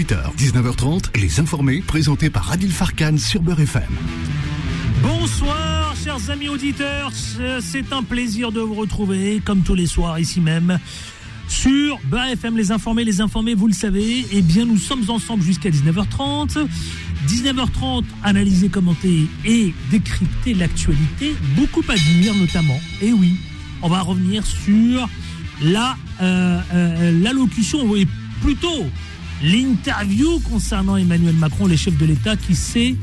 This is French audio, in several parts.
18h, 19h30, Les Informés, présentés par Adil Farkan sur Beurre FM. Bonsoir, chers amis auditeurs. C'est un plaisir de vous retrouver, comme tous les soirs, ici même, sur Beurre FM, Les Informés. Les Informés, vous le savez, eh bien, nous sommes ensemble jusqu'à 19h30. 19h30, analyser, commenter et décrypter l'actualité. Beaucoup à dire, notamment. Et oui, on va revenir sur la euh, euh, l'allocution, et plutôt l'interview concernant Emmanuel Macron, les chefs de l'État, qui s'est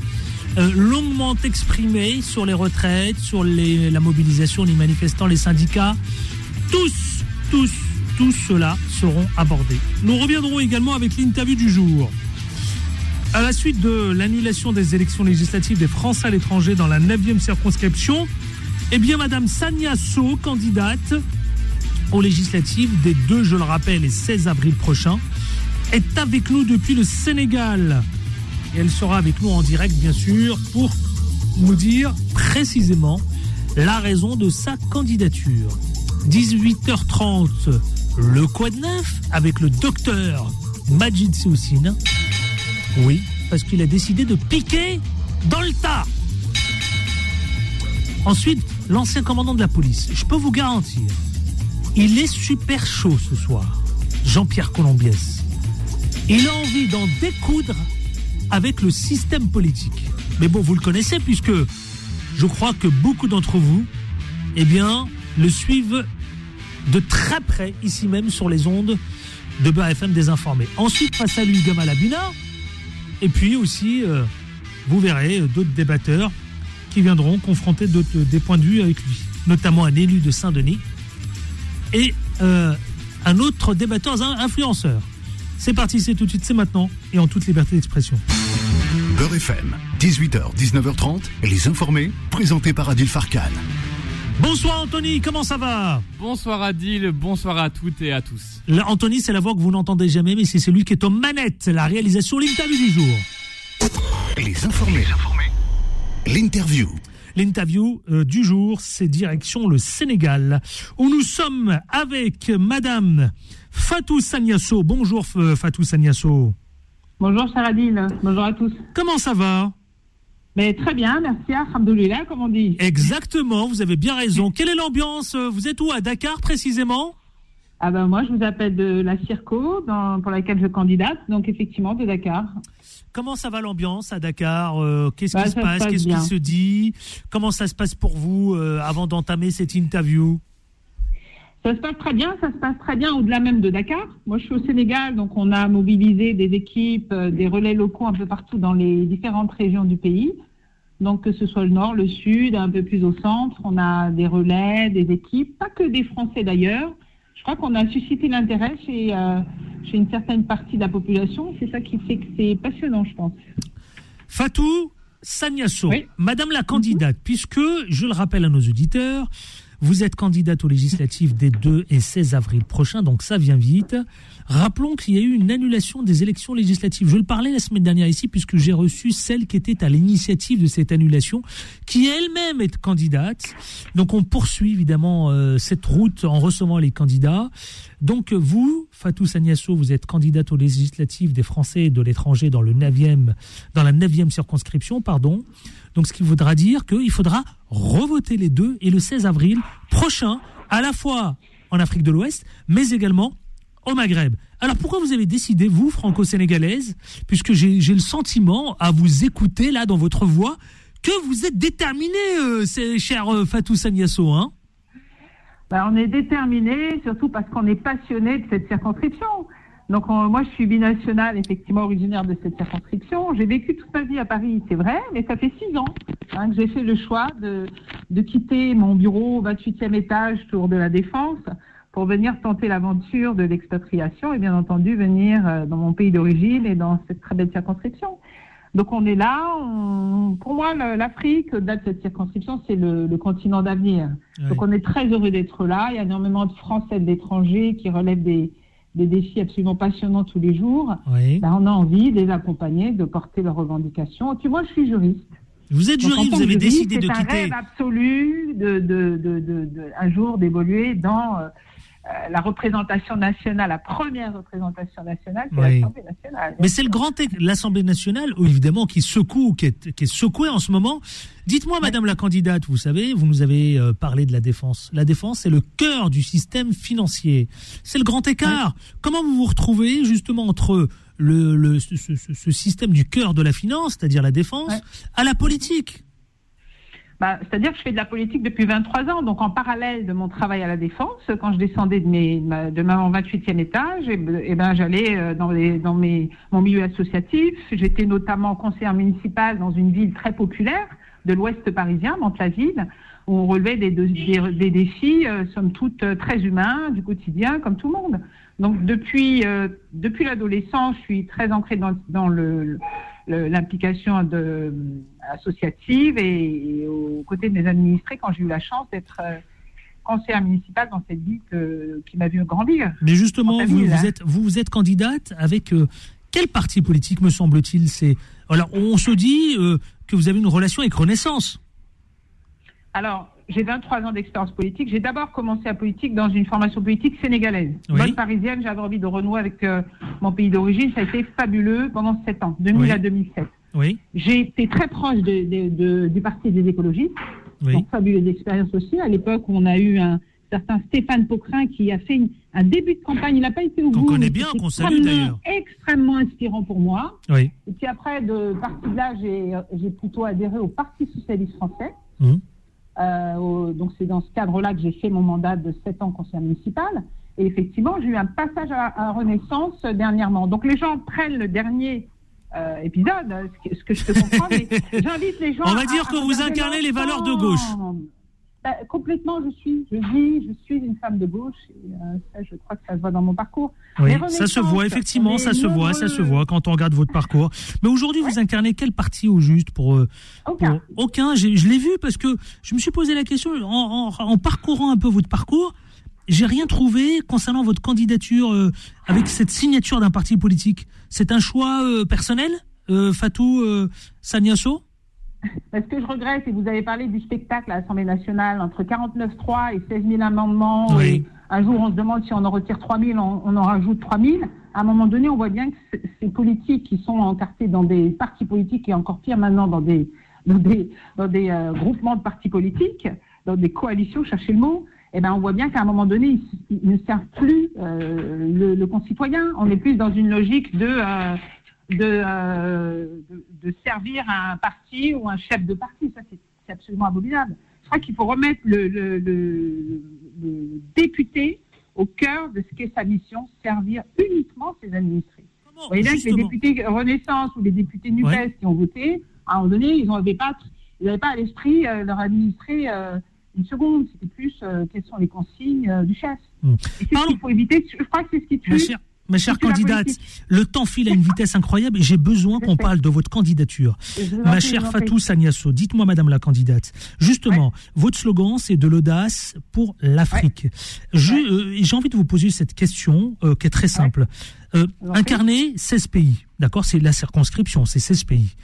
euh, longuement exprimé sur les retraites, sur les, la mobilisation des manifestants, les syndicats. Tous, tous, tous ceux-là seront abordés. Nous reviendrons également avec l'interview du jour. À la suite de l'annulation des élections législatives des Français à l'étranger dans la 9e circonscription, eh bien, Madame Sania So, candidate aux législatives des 2, je le rappelle, et 16 avril prochain, est avec nous depuis le Sénégal. Et elle sera avec nous en direct, bien sûr, pour nous dire précisément la raison de sa candidature. 18h30, le de neuf avec le docteur Majid Soussine. Oui, parce qu'il a décidé de piquer dans le tas. Ensuite, l'ancien commandant de la police. Je peux vous garantir, il est super chaud ce soir, Jean-Pierre Colombiès. Il a envie d'en découdre avec le système politique. Mais bon, vous le connaissez puisque je crois que beaucoup d'entre vous, eh bien, le suivent de très près ici même sur les ondes de BFM désinformé. Ensuite, face à lui, Gamal Abina. Et puis aussi, euh, vous verrez euh, d'autres débatteurs qui viendront confronter des points de vue avec lui, notamment un élu de Saint-Denis et euh, un autre débatteur, un influenceur. C'est parti, c'est tout de suite, c'est maintenant et en toute liberté d'expression. Beurre FM, 18h, 19h30, les informés, présentés par Adil Farkan. Bonsoir Anthony, comment ça va? Bonsoir Adil, bonsoir à toutes et à tous. Anthony, c'est la voix que vous n'entendez jamais, mais c'est celui qui est aux manettes, la réalisation, l'interview du jour. Les informés, l'interview. L'interview euh, du jour, c'est direction le Sénégal, où nous sommes avec Madame Fatou Sagnasso. Bonjour Fatou Sagnasso. Bonjour Saradine, bonjour à tous. Comment ça va? Mais très bien, merci, alhamdoulilah, comme on dit. Exactement, vous avez bien raison. Quelle est l'ambiance? Vous êtes où À Dakar précisément? Ah ben moi, je vous appelle de la Circo, pour laquelle je candidate, donc effectivement de Dakar. Comment ça va l'ambiance à Dakar euh, Qu'est-ce qui bah, se passe, Qu'est-ce qui se dit? Comment ça se passe pour vous euh, avant d'entamer cette interview? Ça se passe très bien, ça se passe très bien au-delà même de Dakar. Moi, je suis au Sénégal, donc on a mobilisé des équipes, euh, des relais locaux un peu partout dans les différentes régions du pays. Donc, que ce soit le nord, le sud, un peu plus au centre, on a des relais, des équipes, pas que des Français d'ailleurs. Je crois qu'on a suscité l'intérêt chez, euh, chez une certaine partie de la population. C'est ça qui fait que c'est passionnant, je pense. Fatou Sagnasso, Madame la candidate, puisque, je le rappelle à nos auditeurs, vous êtes candidate aux législatives des 2 et 16 avril prochains, donc ça vient vite. Rappelons qu'il y a eu une annulation des élections législatives. Je le parlais la semaine dernière ici, puisque j'ai reçu celle qui était à l'initiative de cette annulation, qui elle-même est candidate. Donc on poursuit évidemment euh, cette route en recevant les candidats. Donc vous, Fatou Sagnasso, vous êtes candidate aux législatives des Français et de l'étranger dans, le 9e, dans la 9e circonscription. pardon. Donc ce qui voudra dire qu'il faudra revoter les deux et le 16 avril prochain, à la fois en Afrique de l'Ouest, mais également au Maghreb. Alors pourquoi vous avez décidé, vous, franco-sénégalaise, puisque j'ai le sentiment, à vous écouter là dans votre voix, que vous êtes déterminée, euh, cher euh, Fatou Sagnasso, hein? Ben, On est déterminé, surtout parce qu'on est passionné de cette circonscription. Donc moi, je suis binationale, effectivement originaire de cette circonscription. J'ai vécu toute ma vie à Paris, c'est vrai, mais ça fait six ans hein, que j'ai fait le choix de, de quitter mon bureau au 28e étage, tour de la Défense, pour venir tenter l'aventure de l'expatriation et bien entendu venir euh, dans mon pays d'origine et dans cette très belle circonscription. Donc on est là. pour moi, l'Afrique, au-delà de cette circonscription, c'est le, continent d'avenir. Donc on est très heureux d'être là. Il y a énormément de Français, d'étrangers qui relèvent des, des défis absolument passionnants tous les jours. Ben, on a envie de les accompagner, de porter leurs revendications. Puis moi, je suis juriste. Vous êtes juriste, vous avez décidé de quitter. C'est un rêve absolu de, de, de, de, un jour d'évoluer dans euh, la représentation nationale, la première représentation nationale, c'est Oui. l'Assemblée nationale. Mais c'est le grand l'Assemblée nationale, évidemment, qui secoue, qui est, qui est secouée en ce moment. Dites-moi, Madame la candidate, vous savez, vous nous avez euh, parlé de la défense. La défense, c'est le cœur du système financier. C'est le grand écart. Comment vous vous retrouvez justement entre le, le ce, ce- système du cœur de la finance, c'est-à-dire la défense, à la politique? Bah, C'est-à-dire que je fais de la politique depuis 23 ans, donc en parallèle de mon travail à la Défense, quand je descendais de, mes, de mon 28e étage, et, ben- eh ben, j'allais euh, dans, les, dans mes, mon milieu associatif. J'étais notamment conseillère municipale dans une ville très populaire de l'ouest parisien, Mantes-la-Ville, où on relevait des, des, des défis, euh, somme toute, euh, très humains, du quotidien, comme tout le monde. Donc depuis, euh, depuis l'adolescence, je suis très ancrée dans, dans le, le- l'implication de, associative et, et aux côtés de mes administrés quand j'ai eu la chance d'être euh, conseillère municipale dans cette ville que- qui m'a vu grandir. Mais justement, En vous, vous êtes, vous, vous êtes candidate avec euh, quel parti politique, me semble-t-il? C'est alors on se dit euh, que vous avez une relation avec Renaissance. Alors, j'ai 23 ans d'expérience politique. J'ai d'abord commencé la politique dans une formation politique sénégalaise. Oui. Bonne parisienne, j'avais envie de renouer avec euh, mon pays d'origine. Ça a été fabuleux pendant 7 ans, 2000 Oui. à 2007. Oui, J'ai été très proche de- de- de- du Parti des écologistes. oui. Donc, fabuleuse expérience aussi. À l'époque, on a eu un certain Stéphane Pocrin qui a fait une- un début de campagne. Il n'a pas été au bout. connaît mais bien, qu'on salue, d'ailleurs. Extrêmement inspirant pour moi. oui. Et puis après, de parti de là, j'ai plutôt adhéré au Parti socialiste français. Mhm. Euh, au- donc c'est dans ce cadre-là que j'ai fait mon mandat de 7 ans conseiller municipal. Et effectivement, j'ai eu un passage à, à Renaissance dernièrement. Donc les gens prennent le dernier euh, épisode, euh, ce que, ce que je peux comprendre, mais j'invite les gens. On va à- dire à que vous incarnez les valeurs de l'ensemble. Bah, complètement, je suis, je vis, je suis une femme de gauche. Et, euh, ça, je crois que ça se voit dans mon parcours. Oui, ça se voit, effectivement, ça se voit, ça se voit quand on regarde votre parcours. Mais aujourd'hui, vous incarnez quel parti au juste pour, euh, Aucun. pour- aucun Je l'ai vu parce que je me suis posé la question en, en- en parcourant un peu votre parcours. J'ai rien trouvé concernant votre candidature euh, avec cette signature d'un parti politique. C'est un choix euh, personnel, euh, Fatou Sagnasso Ce que je regrette, et vous avez parlé du spectacle à l'Assemblée nationale, entre 49.3 et 16 000 amendements, Oui. et un jour on se demande si on en retire 3 000, on, on en rajoute 3 000. À un moment donné, on voit bien que ces politiques qui sont encartés dans des partis politiques, et encore pire maintenant dans des, dans des, dans des groupements de partis politiques, dans des coalitions, cherchez le mot, eh ben, on voit bien qu'à un moment donné, ils, ne servent plus euh, le, le concitoyen. On est plus dans une logique de... euh, de, euh, de, de servir un parti ou un chef de parti. Ça, c'est absolument abominable. Je crois qu'il faut remettre le, le, le- le député au cœur de ce qu'est sa mission, servir uniquement ses administrés. Vous voyez bien que les députés Renaissance ou les députés NUPES Ouais. qui ont voté, à un moment donné, ils n'avaient pas, ils pas à l'esprit leur administrer une seconde. C'était plus euh, quelles sont les consignes euh, du chef. Hmm. Et ce qu'il faut éviter. Je crois que c'est ce qui tue. Ma chère, ma chère candidate, le temps file à une vitesse incroyable et j'ai besoin qu'on parle de votre candidature. Ma chère. Fatou Sagnasso, dites-moi, Madame la candidate, justement, votre slogan, c'est de l'audace pour l'Afrique. Euh, J'ai envie de vous poser cette question euh, qui est très simple. Euh, incarner 16 pays, d'accord C'est la circonscription, c'est 16 pays.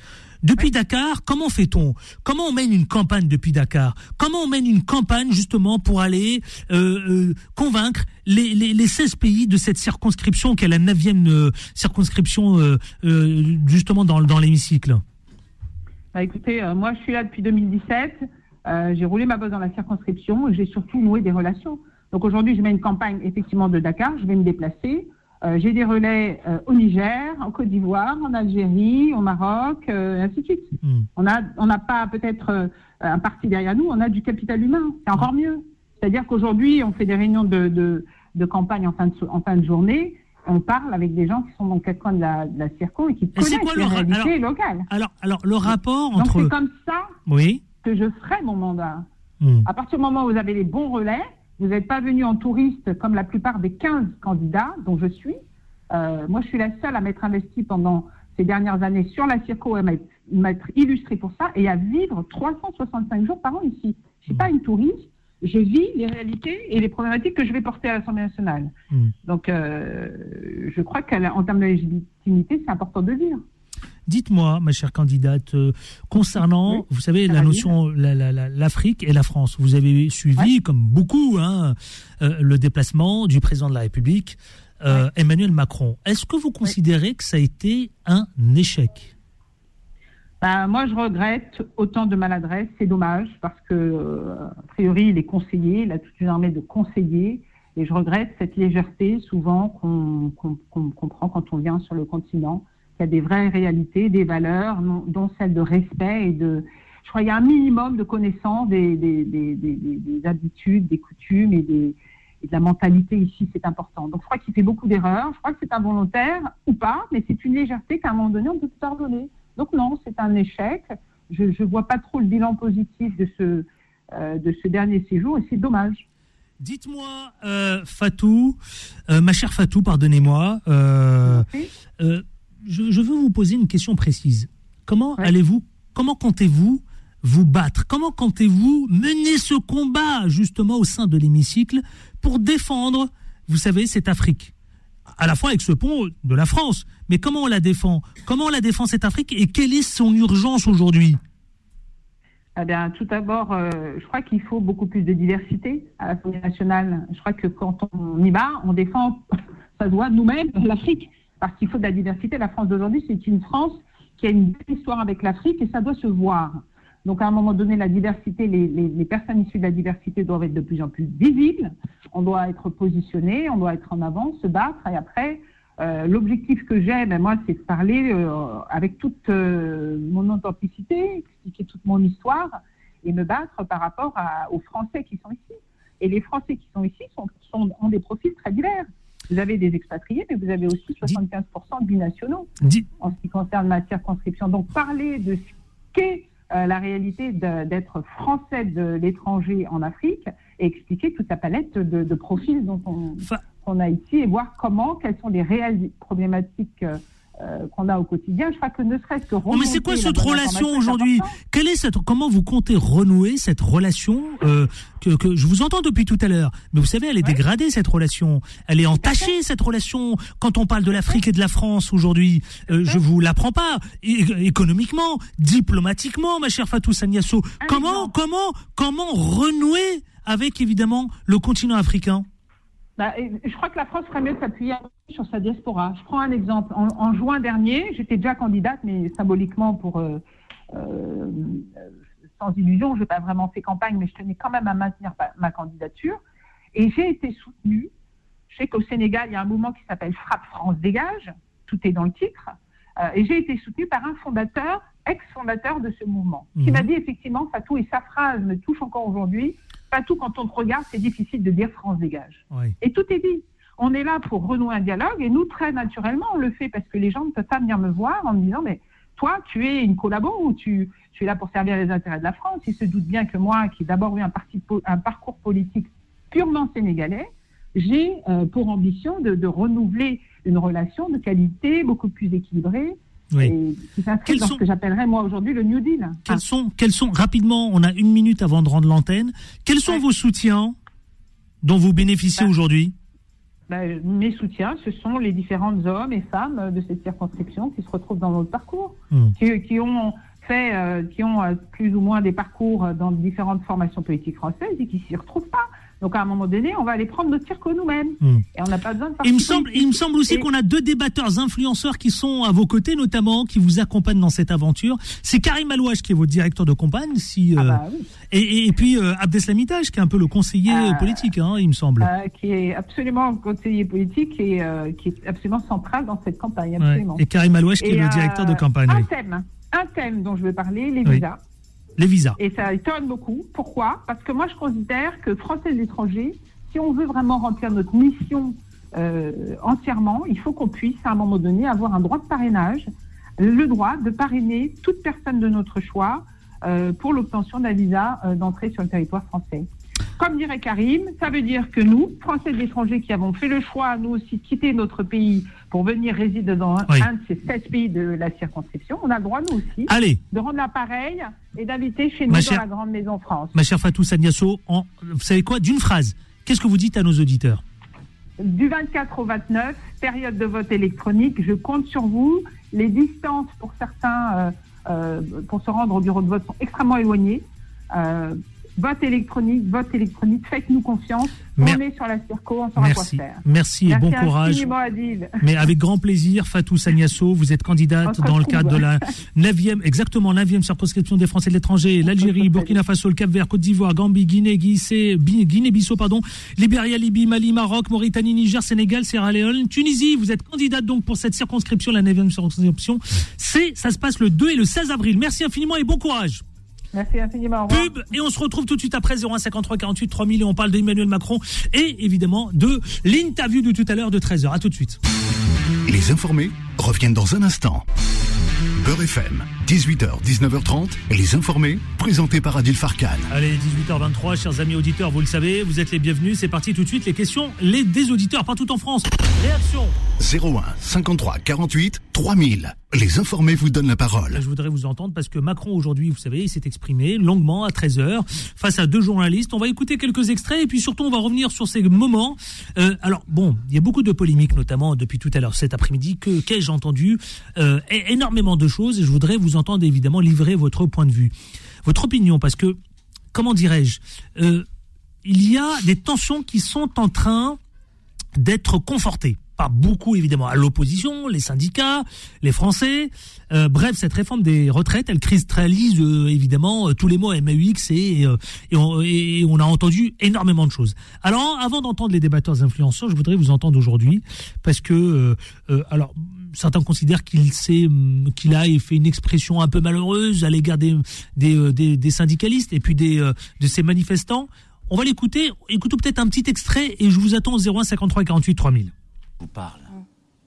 Depuis Dakar, comment fait-on? Comment on mène une campagne depuis Dakar? Comment on mène une campagne justement pour aller euh, euh, convaincre les, les, les 16 pays de cette circonscription qui est la 9e euh, circonscription justement dans, l'hémicycle? Bah, écoutez, moi je suis là depuis 2017. Euh, j'ai roulé ma bosse dans la circonscription et j'ai surtout noué des relations. Donc aujourd'hui, je mets une campagne effectivement de Dakar. Je vais me déplacer. Euh, j'ai des relais euh, au Niger, en Côte d'Ivoire, en Algérie, au Maroc, euh, et ainsi de suite. Hmm. On a, on n'a pas peut-être euh, un parti derrière nous, on a du capital humain. C'est encore mieux. C'est-à-dire qu'aujourd'hui, on fait des réunions de, de, de campagne en fin de, en fin de journée. On parle avec des gens qui sont dans quatre coins de la, de la circo et qui connaissent quoi les le ra- réalités locales. Alors, alors le rapport Donc entre... c'est comme ça Oui que je ferai mon mandat. Hmm. À partir du moment où vous avez les bons relais, vous n'êtes pas venu en touriste comme la plupart des 15 candidats dont je suis. Euh, moi, je suis la seule à m'être investie pendant ces dernières années sur la circo et à m'être- illustrée pour ça et à vivre 365 jours par an ici. Je ne suis pas une touriste, je vis les réalités et les problématiques que je vais porter à l'Assemblée nationale. Hmm. Donc, euh, je crois qu'en termes de légitimité, c'est important de dire. Dites-moi, ma chère candidate, euh, concernant, vous savez, la notion, l'Afrique et la France. Vous avez suivi, comme beaucoup, hein, euh, le déplacement du président de la République, euh, Emmanuel Macron. Est-ce que vous considérez que ça a été un échec? Bah, moi, je regrette autant de maladresse. C'est dommage parce que, a priori, il est conseiller, il a toute une armée de conseillers. Et je regrette cette légèreté souvent qu'on comprend quand on vient sur le continent, qu'il y a des vraies réalités, des valeurs, dont celle de respect et de... Je crois qu'il y a un minimum de connaissance des, des, des, des habitudes, des coutumes et, de la mentalité ici, c'est important. Donc je crois qu'il fait beaucoup d'erreurs, je crois que c'est involontaire ou pas, mais c'est une légèreté qu'à un moment donné, on peut se pardonner. Donc non, c'est un échec. Je ne vois pas trop le bilan positif de ce, euh, de ce dernier séjour et c'est dommage. Dites-moi, euh, Fatou, euh, ma chère Fatou, pardonnez-moi, je, veux vous poser une question précise. Comment allez-vous, comment comptez-vous vous battre? Comment comptez-vous mener ce combat justement au sein de l'hémicycle pour défendre, vous savez, cette Afrique? À la fois avec ce pont de la France, mais comment on la défend? Comment on la défend cette Afrique? Et quelle est son urgence aujourd'hui? Eh bien, tout d'abord, euh, je crois qu'il faut beaucoup plus de diversité à l'Assemblée nationale. Je crois que quand on y va, on défend, ça se voit nous-mêmes, l'Afrique, parce qu'il faut de la diversité. La France d'aujourd'hui, c'est une France qui a une belle histoire avec l'Afrique et ça doit se voir. Donc, à un moment donné, la diversité, les, personnes issues de la diversité doivent être de plus en plus visibles. On doit être positionné, on doit être en avant, se battre. Et après, euh, l'objectif que j'ai, ben moi, c'est de parler euh, avec toute euh, mon authenticité, expliquer toute mon histoire et me battre par rapport aux Français qui sont ici. Et les Français qui sont ici ont des profils très divers. Vous avez des expatriés, mais vous avez aussi 75% de binationaux. En ce qui concerne ma circonscription. Donc, parler de ce qu'est la réalité d'être français de l'étranger en Afrique et expliquer toute la palette de, de profils dont on a ici et voir comment, quelles sont les réelles problématiques euh, euh, qu'on a au quotidien. Je crois que ne serait-ce que oh, mais c'est quoi cette relation aujourd'hui? Quelle est cette Comment vous comptez renouer cette relation euh, que, que, je vous entends depuis tout à l'heure Mais vous savez, elle est dégradée cette relation. Elle est entachée cette relation. Quand on parle de l'Afrique et de la France aujourd'hui, euh, je vous l'apprends pas. économiquement, diplomatiquement, ma chère Fatou Sagnasso, comment, comment, comment renouer avec évidemment le continent africain? Bah, je crois que la France ferait mieux de s'appuyer sur sa diaspora. Je prends un exemple. En, juin dernier, j'étais déjà candidate, mais symboliquement pour euh, euh, sans illusion, je n'ai pas vraiment fait campagne, mais je tenais quand même à maintenir ma, candidature. Et j'ai été soutenue. Je sais qu'au Sénégal, il y a un mouvement qui s'appelle Frappe France Dégage. Tout est dans le titre. Euh, et j'ai été soutenue par un fondateur, ex-fondateur de ce mouvement, qui mhm. m'a dit effectivement, Fatou, et sa phrase me touche encore aujourd'hui, tout quand on te regarde, c'est difficile de dire France dégage. Et tout est dit. On est là pour renouer un dialogue et nous, très naturellement, on le fait parce que les gens ne peuvent pas venir me voir en me disant, mais toi, tu es une collabo ou tu, es là pour servir les intérêts de la France. Ils se doutent bien que moi, qui ai d'abord eu un, un, parcours politique purement sénégalais, j'ai euh, pour ambition de, de renouveler une relation de qualité beaucoup plus équilibrée oui. s'inscrit dans ce que j'appellerais moi aujourd'hui le New Deal. Quels, sont, quels sont, rapidement, on a une minute avant de rendre l'antenne, quels sont vos soutiens dont vous bénéficiez bah, aujourd'hui? Bah, Mes soutiens, ce sont les différents hommes et femmes de cette circonscription qui se retrouvent dans notre parcours, hmm. qui, qui, ont fait, euh, qui ont euh, plus ou moins des parcours dans différentes formations politiques françaises et qui s'y retrouvent pas. Donc à un moment donné, on va aller prendre notre cirque nous-mêmes. Hmm. Et on n'a pas besoin de il me semble, il me semble aussi qu'on a deux débatteurs influenceurs qui sont à vos côtés, notamment, qui vous accompagnent dans cette aventure. C'est Karim Alouache qui est votre directeur de campagne, si, ah euh, bah et, et, puis euh, Abdeslamitage qui est un peu le conseiller ah. politique, hein, il me semble. Euh, qui est absolument conseiller politique et qui est absolument central dans cette campagne. Absolument. Et Karim Alouache qui est le directeur de campagne. Un thème, un thème dont je veux parler, les visas les visas. Et ça étonne beaucoup. Pourquoi? Parce que moi, je considère que Français et l'étranger, si on veut vraiment remplir notre mission euh, entièrement, il faut qu'on puisse, à un moment donné, avoir un droit de parrainage, le droit de parrainer toute personne de notre choix euh, pour l'obtention d'un visa euh, d'entrée sur le territoire français. Comme dirait Karim, ça veut dire que nous, Français et l'étranger qui avons fait le choix, nous aussi, de quitter notre pays pour venir résider dans un, de ces 16 pays de la circonscription, on a le droit, nous aussi, de rendre l'appareil et d'inviter chez nous dans la grande maison France. Ma chère Fatou Sagnasso, vous savez quoi? D'une phrase, qu'est-ce que vous dites à nos auditeurs? Du 24 au 29, période de vote électronique, je compte sur vous. Les distances pour certains, pour se rendre au bureau de vote, sont extrêmement éloignées. Vote électronique, vote électronique, faites-nous confiance. On est sur la circo, on saura Merci. quoi faire. Merci et bon courage. Adil. Mais avec grand plaisir, Fatou Sagnasso, vous êtes candidate dans le cadre de la 9e, exactement 9e circonscription des Français de l'étranger, l'Algérie, Burkina Faso, le Cap-Vert, Côte d'Ivoire, Gambie, Guinée, Guinée-Bissau, pardon, Libéria, Libye, Mali, Maroc, Mauritanie, Niger, Sénégal, Sierra Leone, Tunisie. Vous êtes candidate donc pour cette circonscription, la 9e circonscription. C'est, ça se passe le 2 et le 16 avril. Merci infiniment et bon courage. Merci infiniment. Pub et on se retrouve tout de suite après 0153 48 3000 et on parle d'Emmanuel Macron et évidemment de l'interview de tout à l'heure de 13h. À tout de suite. Les informés reviennent dans un instant. Beurre FM, 18h, 19h30, les informés, présentés par Adil Farkan. Allez, 18h23, chers amis auditeurs, vous le savez, vous êtes les bienvenus. C'est parti tout de suite, les questions les, des auditeurs partout en France. Réaction 01 53 48 3000. Les informés vous donnent la parole. Je voudrais vous entendre parce que Macron aujourd'hui, vous savez, il s'est exprimé longuement à 13h face à deux journalistes. On va écouter quelques extraits et puis surtout on va revenir sur ces moments. Euh, alors bon, il y a beaucoup de polémiques, notamment depuis tout à l'heure cet après-midi. Que qu'ai-je entendu euh, Énormément de choses et je voudrais vous entendre évidemment livrer votre point de vue, votre opinion, parce que comment dirais-je euh, Il y a des tensions qui sont en train d'être confortées pas beaucoup évidemment à l'opposition, les syndicats, les Français. Euh, bref, cette réforme des retraites, elle cristallise évidemment tous les mots MAUX et, et, on, et, on, a entendu énormément de choses. Alors, avant d'entendre les débatteurs influenceurs, je voudrais vous entendre aujourd'hui parce que, alors, certains considèrent qu'il s'est, qu'il a fait une expression un peu malheureuse à l'égard des, des, des, syndicalistes et puis des, de ces manifestants. On va l'écouter. Écoutons peut-être un petit extrait et je vous attends au 01 53 48 3000 vous parle,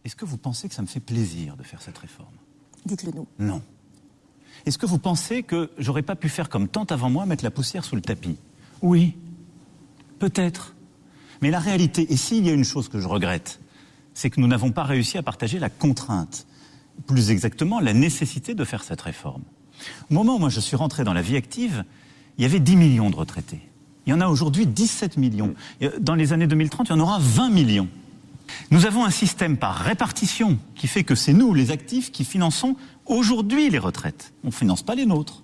est-ce que vous pensez que ça me fait plaisir de faire cette réforme? Dites-le nous. Non. Est-ce que vous pensez que j'aurais pas pu faire comme tant avant moi, mettre la poussière sous le tapis? Oui, peut-être. Mais la réalité, et s'il y a une chose que je regrette, c'est que nous n'avons pas réussi à partager la contrainte, plus exactement la nécessité de faire cette réforme. Au moment où moi je suis rentré dans la vie active, il y avait 10 millions de retraités. Il y en a aujourd'hui 17 millions. Dans les années 2030, il y en aura 20 millions. Nous avons un système par répartition qui fait que c'est nous, les actifs, qui finançons aujourd'hui les retraites. On ne finance pas les nôtres.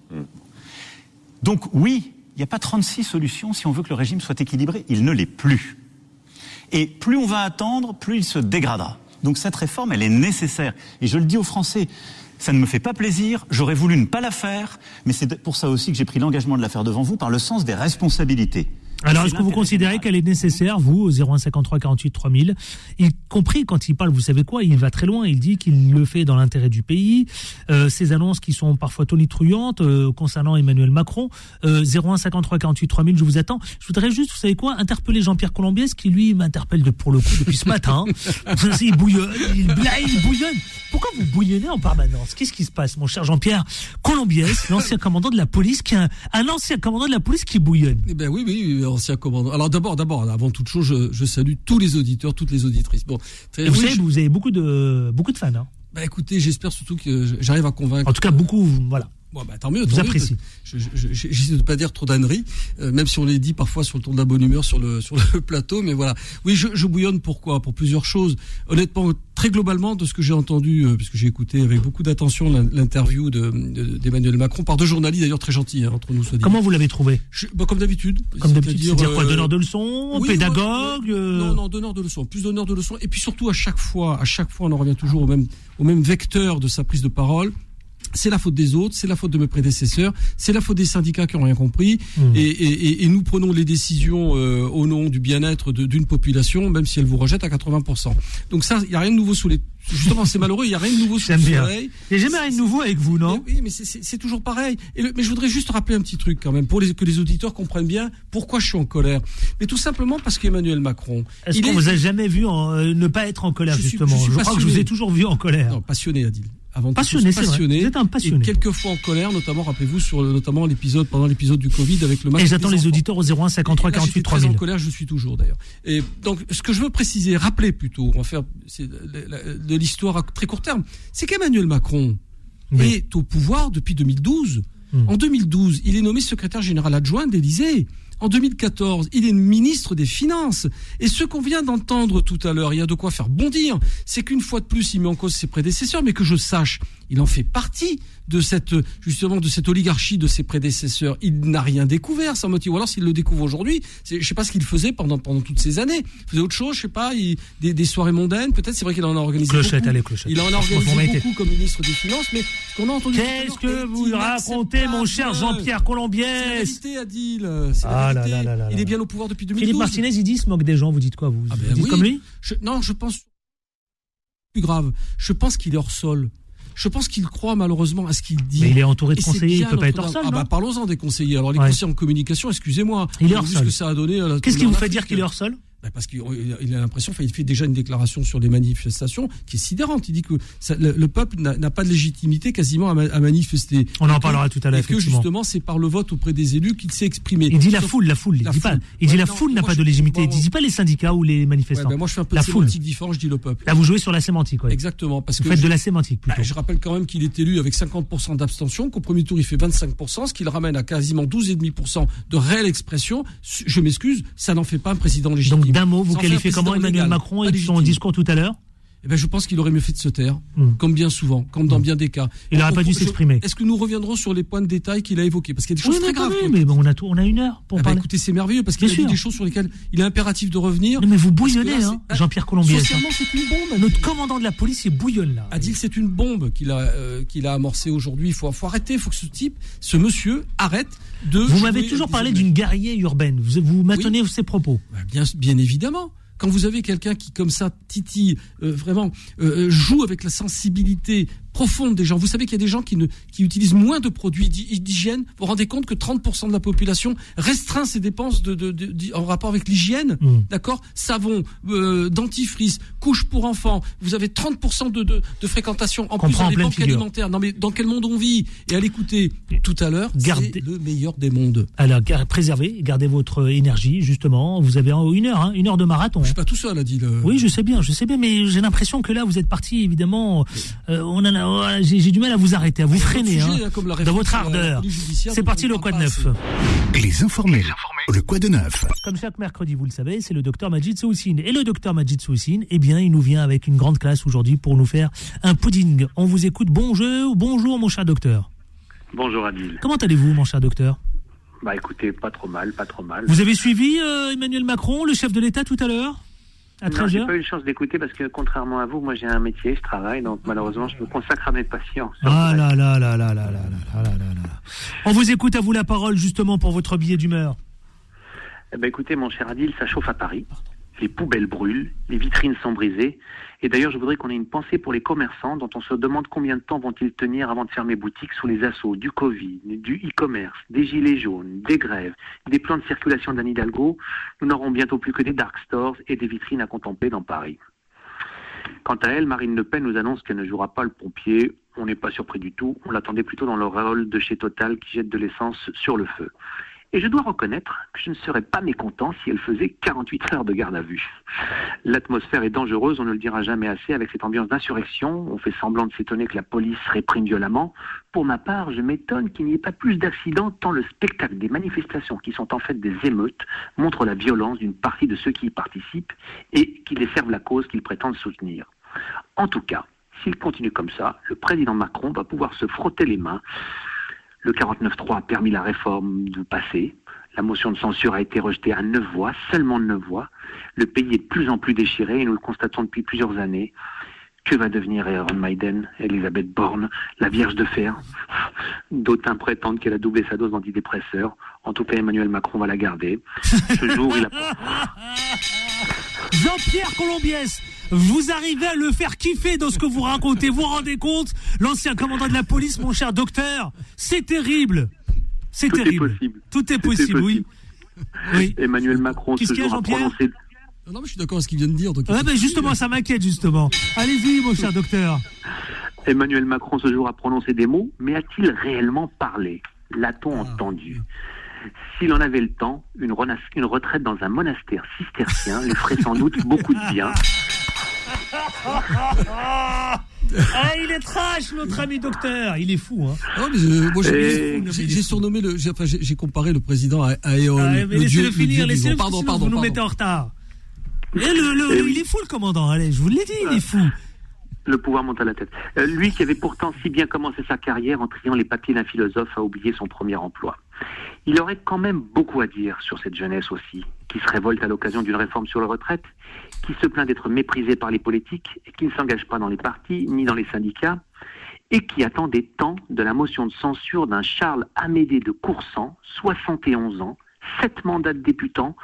Donc oui, il n'y a pas 36 solutions si on veut que le régime soit équilibré. Il ne l'est plus. Et plus on va attendre, plus il se dégradera. Donc cette réforme, elle est nécessaire. Et je le dis aux Français, ça ne me fait pas plaisir, j'aurais voulu ne pas la faire, mais c'est pour ça aussi que j'ai pris l'engagement de la faire devant vous par le sens des responsabilités. Alors, est-ce que vous considérez qu'elle est nécessaire, vous, au 0153 48 3000, y compris quand il parle, vous savez quoi, il va très loin, il dit qu'il le fait dans l'intérêt du pays, euh, ces annonces qui sont parfois tonitruantes euh, concernant Emmanuel Macron, euh, 0153 48 3000, je vous attends. Je voudrais juste, vous savez quoi, interpeller Jean-Pierre Colombiès, qui lui m'interpelle de, pour le coup depuis ce matin. il bouillonne, il, il bouillonne. Pourquoi vous bouillonnez en permanence? Qu'est-ce qui se passe, mon cher Jean-Pierre Colombiès, l'ancien commandant de la police, qui a un, ancien commandant de la police qui bouillonne? Eh ben oui, oui, ancien commandant. Alors d'abord, d'abord, avant toute chose, je, je, salue tous les auditeurs, toutes les auditrices. Bon, très, vous savez, vous avez beaucoup de beaucoup de fans. Hein. Bah écoutez, j'espère surtout que j'arrive à convaincre. En tout cas, beaucoup, voilà. Bon, bah, tant mieux. Vous appréciez. J'essaie de ne pas dire trop d'âneries, euh, même si on les dit parfois sur le ton de la bonne humeur sur le, sur le plateau. Mais voilà. Oui, je, je bouillonne pourquoi Pour plusieurs choses. Honnêtement, très globalement, de ce que j'ai entendu, euh, puisque j'ai écouté avec beaucoup d'attention l'interview d'Emmanuel de, Macron par deux journalistes d'ailleurs très gentils hein, entre nous. Soit dit. Comment vous l'avez trouvé? Bah, Comme d'habitude. Comme d'habitude. C'est-à-dire quoi Donneur de leçons oui, Pédagogue euh... Non, non, donneur de leçons. Plus donneur de leçons. Et puis surtout, à chaque fois, à chaque fois, on en revient toujours au même, au même vecteur de sa prise de parole c'est la faute des autres, c'est la faute de mes prédécesseurs, c'est la faute des syndicats qui n'ont rien compris, mmh. et, et, et, nous prenons les décisions euh, au nom du bien-être d'une population, même si elle vous rejette à 80%. Donc ça, il n'y a rien de nouveau sous les... Justement, c'est malheureux, il n'y a rien de nouveau sous le soleil. Il n'y a jamais rien de nouveau avec vous, non Oui, mais c'est toujours pareil. Et le, mais je voudrais juste rappeler un petit truc quand même, pour les, que les auditeurs comprennent bien pourquoi je suis en colère. Mais tout simplement parce qu'Emmanuel Macron... Est-ce qu'on est... vous a jamais vu en, euh, ne pas être en colère, je justement suis, je, je crois que je vous ai toujours vu en colère. Non, passionné, Adil avant passionné, tout, passionné, Vous êtes un passionné. Et quelquefois en colère, notamment, rappelez-vous, sur notamment l'épisode, pendant l'épisode du Covid avec le match. Et j'attends les auditeurs au 01 53 48 3000. Très en colère, je suis toujours d'ailleurs. Et donc, ce que je veux préciser, rappeler plutôt, on va faire de l'histoire à très court terme, c'est qu'Emmanuel Macron oui. est au pouvoir depuis 2012. Mmh. En 2012, il est nommé secrétaire général adjoint d'Élysée. En 2014, il est ministre des Finances. Et ce qu'on vient d'entendre tout à l'heure, il y a de quoi faire bondir. C'est qu'une fois de plus, il met en cause ses prédécesseurs, mais que je sache, il en fait partie de cette justement de cette oligarchie de ses prédécesseurs. Il n'a rien découvert, sans motif. Ou alors s'il le découvre aujourd'hui, je sais pas ce qu'il faisait pendant pendant toutes ces années. Il faisait autre chose, je sais pas, il, des, des soirées mondaines. Peut-être c'est vrai qu'il en a organisé Clochette, allez, clochette. Il en a organisé beaucoup comme ministre des Finances, mais ce qu'on a entendu. Qu'est-ce que vous racontez, mon cher inacceptable. Jean-Pierre C'est la Colombiès vérité, Adil. C'est Ah là Il est bien au pouvoir depuis 2012. Philippe Martinez, il dit, il se moque des gens. Vous dites quoi Vous, Ah vous ben dites oui. comme lui Je- non, je pense plus grave. Je pense qu'il est hors sol. Je pense qu'il croit malheureusement à ce qu'il dit. Mais il est entouré de Et conseillers, il peut pas être hors sol, Ah bah parlons-en des conseillers. Alors les Ouais. conseillers en communication, excusez-moi. Il est hors sol. ce que ça a donné. à la- Qu'est-ce qui vous fait dire qu'il est hors sol parce qu'il il a l'impression, enfin, il fait déjà une déclaration sur des manifestations qui est sidérante. Il dit que ça- le, le peuple n'a pas de légitimité quasiment à, ma- à manifester. On en parlera tout à l'heure, Et que justement, c'est par le vote auprès des élus qu'il s'est exprimé. Il dit la foule, la foule. Il La dit pas. foule. Il dit la foule n'a pas je- de légitimité. moi, Il dit pas les syndicats ou les Ouais, manifestants. bah, moi, je fais un peu La de foule. sémantique différente, je dis le peuple. Là, vous jouez sur la sémantique. ouais. Exactement. Parce Vous que faites je- de la sémantique Bah, plutôt. je rappelle quand même qu'il est élu avec 50% d'abstention, qu'au premier tour il fait 25%, ce qui le ramène à quasiment 12,5% de réelle expression. Je m'excuse, ça n'en fait pas un président légitime. Donc d'un mot, vous qualifiez comment Emmanuel légal, Macron et son discours tout à l'heure? Eh ben, je pense qu'il aurait mieux fait de se taire, Hmm. comme bien souvent, comme dans bien des cas. Il n'aurait pas dû s'exprimer. Est-ce que nous reviendrons sur les points de détail qu'il a évoqués? Parce qu'il y a des Oui, choses très graves. même, mais bon, on a tout, on a une heure pour Eh ben, parler. écoutez, c'est merveilleux parce qu'il Bien a des choses sur lesquelles il est impératif de revenir. Non, mais vous bouillonnez, hein, Jean-Pierre Colombier. Socialement, c'est une bombe. Notre commandant de la police, il bouillonne là. Adil, c'est une bombe qu'il a, euh, qu'il a amorcée aujourd'hui. Il faut, faut arrêter, il faut que ce type, ce monsieur, arrête de. Vous m'avez toujours parlé d'une guerrier urbaine. Vous, vous maintenez ces propos. Bah, bien, bien évidemment. Quand vous avez quelqu'un qui, comme ça, titille, euh, vraiment, euh, joue avec la sensibilité profonde des gens. Vous savez qu'il y a des gens qui, ne, qui utilisent moins de produits d'hy- d'hygiène. Vous vous rendez compte que 30% de la population restreint ses dépenses de, de, de- d'hy- en rapport avec l'hygiène. Mm. D'accord? Savon, euh, dentifrice, couche pour enfants. Vous avez 30% de, fréquentation. En Qu'on plus, pleine banques alimentaires. Non mais dans quel monde on vit? Et à l'écouter tout à l'heure, Gardez- c'est le meilleur des mondes. Alors, préservez, gardez votre énergie, justement. Vous avez une heure, hein, une heure de marathon. Je suis pas tout seul, a dit le. Oui, je sais bien, je sais bien, mais j'ai l'impression que là, vous êtes parti, évidemment. euh, on en a, voilà, j'ai j'ai du mal à vous arrêter, à vous freiner, Sujet, hein, la dans votre ardeur. C'est parti le quoi de neuf. Les informés. Le quoi de neuf Comme chaque mercredi, vous le savez, c'est le docteur Majid Soussine. Et le docteur Majid Soussine, eh bien, il nous vient avec une grande classe aujourd'hui pour nous faire un pudding. On vous écoute. Bonjour, bonjour, mon cher docteur? Bonjour Adil. Comment allez-vous, mon cher docteur? Bah écoutez, pas trop mal, pas trop mal. Vous avez suivi euh, Emmanuel Macron, le chef de l'État, tout à l'heure? À non, j'ai 13h pas eu de chance d'écouter parce que contrairement à vous, moi j'ai un métier, je travaille, donc malheureusement je me consacre à mes patients. Ah là là là là là là là là là là là. On vous écoute à vous la parole justement pour votre billet d'humeur. Eh ben écoutez mon cher Adil, ça chauffe à Paris. Les poubelles brûlent, les vitrines sont brisées. Et d'ailleurs, je voudrais qu'on ait une pensée pour les commerçants dont on se demande combien de temps vont-ils tenir avant de fermer boutique sous les assauts du Covid, du e-commerce, des gilets jaunes, des grèves, des plans de circulation d'Anne Hidalgo. Nous n'aurons bientôt plus que des dark stores et des vitrines à contempler dans Paris. Quant à elle, Marine Le Pen nous annonce qu'elle ne jouera pas le pompier. On n'est pas surpris du tout. On l'attendait plutôt dans le rôle de chez Total qui jette de l'essence sur le feu. Et je dois reconnaître que je ne serais pas mécontent si elle faisait 48 heures de garde à vue. L'atmosphère est dangereuse, on ne le dira jamais assez, avec cette ambiance d'insurrection. On fait semblant de s'étonner que la police réprime violemment. Pour ma part, je m'étonne qu'il n'y ait pas plus d'accidents tant le spectacle des manifestations, qui sont en fait des émeutes, montre la violence d'une partie de ceux qui y participent et qui desservent la cause qu'ils prétendent soutenir. En tout cas, s'il continue comme ça, le président Macron va pouvoir se frotter les mains le 49.3 a permis la réforme de passer. La motion de censure a été rejetée à neuf voix, seulement neuf voix. Le pays est de plus en plus déchiré et nous le constatons depuis plusieurs années. Que va devenir Aaron Maiden, Elisabeth Borne, la Vierge de Fer? D'autres prétendent qu'elle a doublé sa dose d'antidépresseurs. En tout cas, Emmanuel Macron va la garder. Ce jour, il a... Jean-Pierre Colombiès, vous arrivez à le faire kiffer dans ce que vous racontez. Vous vous rendez compte L'ancien commandant de la police, mon cher docteur, c'est terrible. C'est Tout est terrible. possible. Tout est est possible, oui. Oui. Emmanuel Macron Qu'est-ce ce qu'il y a, jour a Jean-Pierre prononcé Non, non, mais je suis d'accord avec ce qu'il vient de dire. donc- Ouais, ben justement, ça m'inquiète, justement. Allez-y, mon cher docteur. Emmanuel Macron ce jour a prononcé des mots, mais a-t-il réellement parlé? L'a-t-on entendu? S'il en avait le temps, une, retraite dans un monastère cistercien lui ferait sans doute beaucoup de bien. Ah, il est trash, notre ami docteur. Il est fou, hein. Non, mais, euh, moi, j'ai- surnommé le, j'ai enfin, j'ai- j'ai comparé le président à, à Éole, Ah, laissez-le le finir, laissez-le. Pardon, sinon pardon, vous nous pardon. mettez en retard. Et le- le- Eh oui. Il est fou, le commandant. Allez, je vous l'ai dit, il est fou. Le pouvoir monte à la tête. Euh, lui qui avait pourtant si bien commencé sa carrière en triant les papiers d'un philosophe a oublié son premier emploi. Il aurait quand même beaucoup à dire sur cette jeunesse aussi, qui se révolte à l'occasion d'une réforme sur la retraite, qui se plaint d'être méprisée par les politiques qui ne s'engage pas dans les partis ni dans les syndicats, et qui attend des temps de la motion de censure d'un Charles Amédée de Coursan, 71 ans, sept mandats de députant,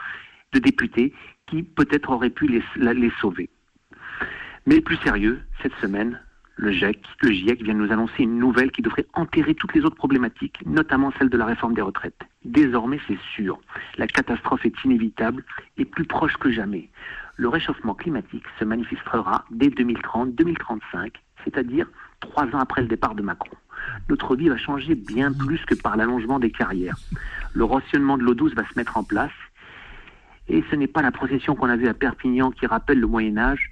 de député, qui peut-être aurait pu les sauver. Mais plus sérieux, cette semaine, le GIEC, le GIEC vient de nous annoncer une nouvelle qui devrait enterrer toutes les autres problématiques, notamment celle de la réforme des retraites. Désormais, c'est sûr, la catastrophe est inévitable et plus proche que jamais. Le réchauffement climatique se manifestera dès 2030-2035, c'est-à-dire trois ans après le départ de Macron. Notre vie va changer bien plus que par l'allongement des carrières. Le rationnement de l'eau douce va se mettre en place et ce n'est pas la procession qu'on a vue à Perpignan qui rappelle le Moyen Âge,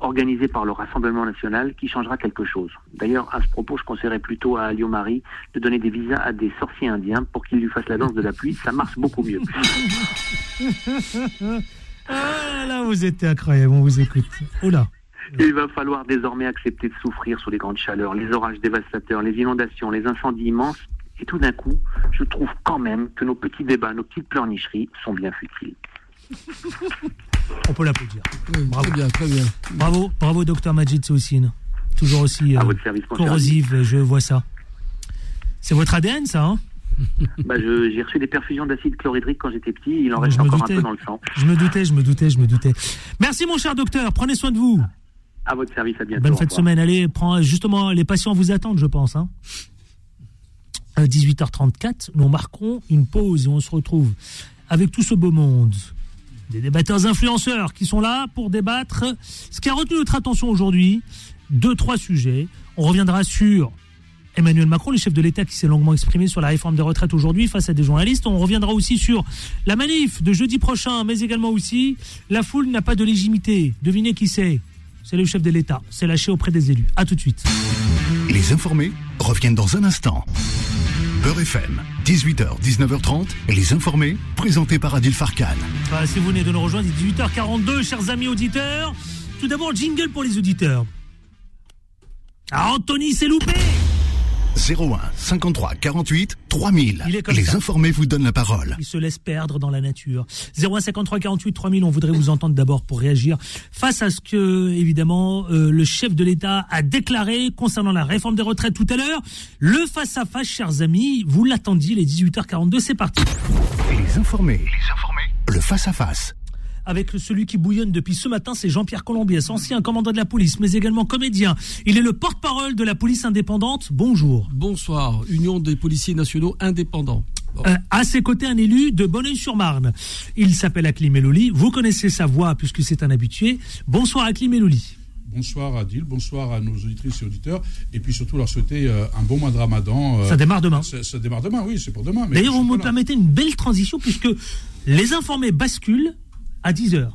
organisée par le Rassemblement national, qui changera quelque chose. D'ailleurs, à ce propos, je conseillerais plutôt à Alio Marie de donner des visas à des sorciers indiens pour qu'ils lui fassent la danse de la pluie. Ça marche beaucoup mieux. Ah, là, vous êtes incroyable, on vous écoute. Oula. Il va falloir désormais accepter de souffrir sous les grandes chaleurs, les orages dévastateurs, les inondations, les incendies immenses. Et tout d'un coup, je trouve quand même que nos petits débats, nos petites pleurnicheries sont bien futiles. On peut l'applaudir. Oui, Très bien, très bien. Bravo, bravo, docteur Majid Soussine. Toujours aussi euh, service, corrosive, je vois ça. C'est votre ADN, ça, hein? Bah, J'ai reçu des perfusions d'acide chlorhydrique quand j'étais petit. Il en reste encore doutais. un peu dans le sang. Je me doutais, je me doutais, je me doutais. Merci, mon cher docteur. Prenez soin de vous. À votre service, à bientôt. Bonne fête de semaine. Allez, prends, justement, les patients vous attendent, je pense. Hein. À 18h34, nous marquerons une pause et on se retrouve avec tout ce beau monde. Des débatteurs influenceurs qui sont là pour débattre. Ce qui a retenu notre attention aujourd'hui, deux, trois sujets. On reviendra sur Emmanuel Macron, le chef de l'État qui s'est longuement exprimé sur la réforme des retraites aujourd'hui face à des journalistes. On reviendra aussi sur la manif de jeudi prochain, mais également aussi la foule n'a pas de légitimité. Devinez qui c'est? C'est le chef de l'État. C'est lâché auprès des élus. À tout de suite. Les informés reviennent dans un instant. Beurre FM, 18h, 19h30, et les informés, présentés par Adil Farkan. Voilà, si vous venez de nous rejoindre, il est 18h42, chers amis auditeurs. Tout d'abord, jingle pour les auditeurs. Anthony s'est loupé 01 53 48 3000. Il est comme Les ça. informés vous donnent la parole. Il se laisse perdre dans la nature. 0153 48 3000, on voudrait vous entendre d'abord pour réagir face à ce que, évidemment, euh, le chef de l'État a déclaré concernant la réforme des retraites tout à l'heure. Le face-à-face, chers amis, vous l'attendiez, les 18h42, c'est parti. Les informés. Les informés. Le face-à-face. Avec celui qui bouillonne depuis ce matin, c'est Jean-Pierre Colombiès, ancien commandant de la police, mais également comédien. Il est le porte-parole de la police indépendante. Bonjour. Bonsoir, Union des policiers nationaux indépendants. Bon. Euh, à ses côtés, un élu de Bonneuil-sur-Marne. Il s'appelle Aklim Elouli. Vous connaissez sa voix puisque c'est un habitué. Bonsoir Aklim Elouli. Bonsoir Adil, bonsoir à nos auditrices et auditeurs, et puis surtout leur souhaiter euh, un bon mois de ramadan. euh, Ça démarre demain. Ça, ça démarre demain, oui, c'est pour demain. D'ailleurs, vous me permettez une belle transition puisque les informés basculent à 10h.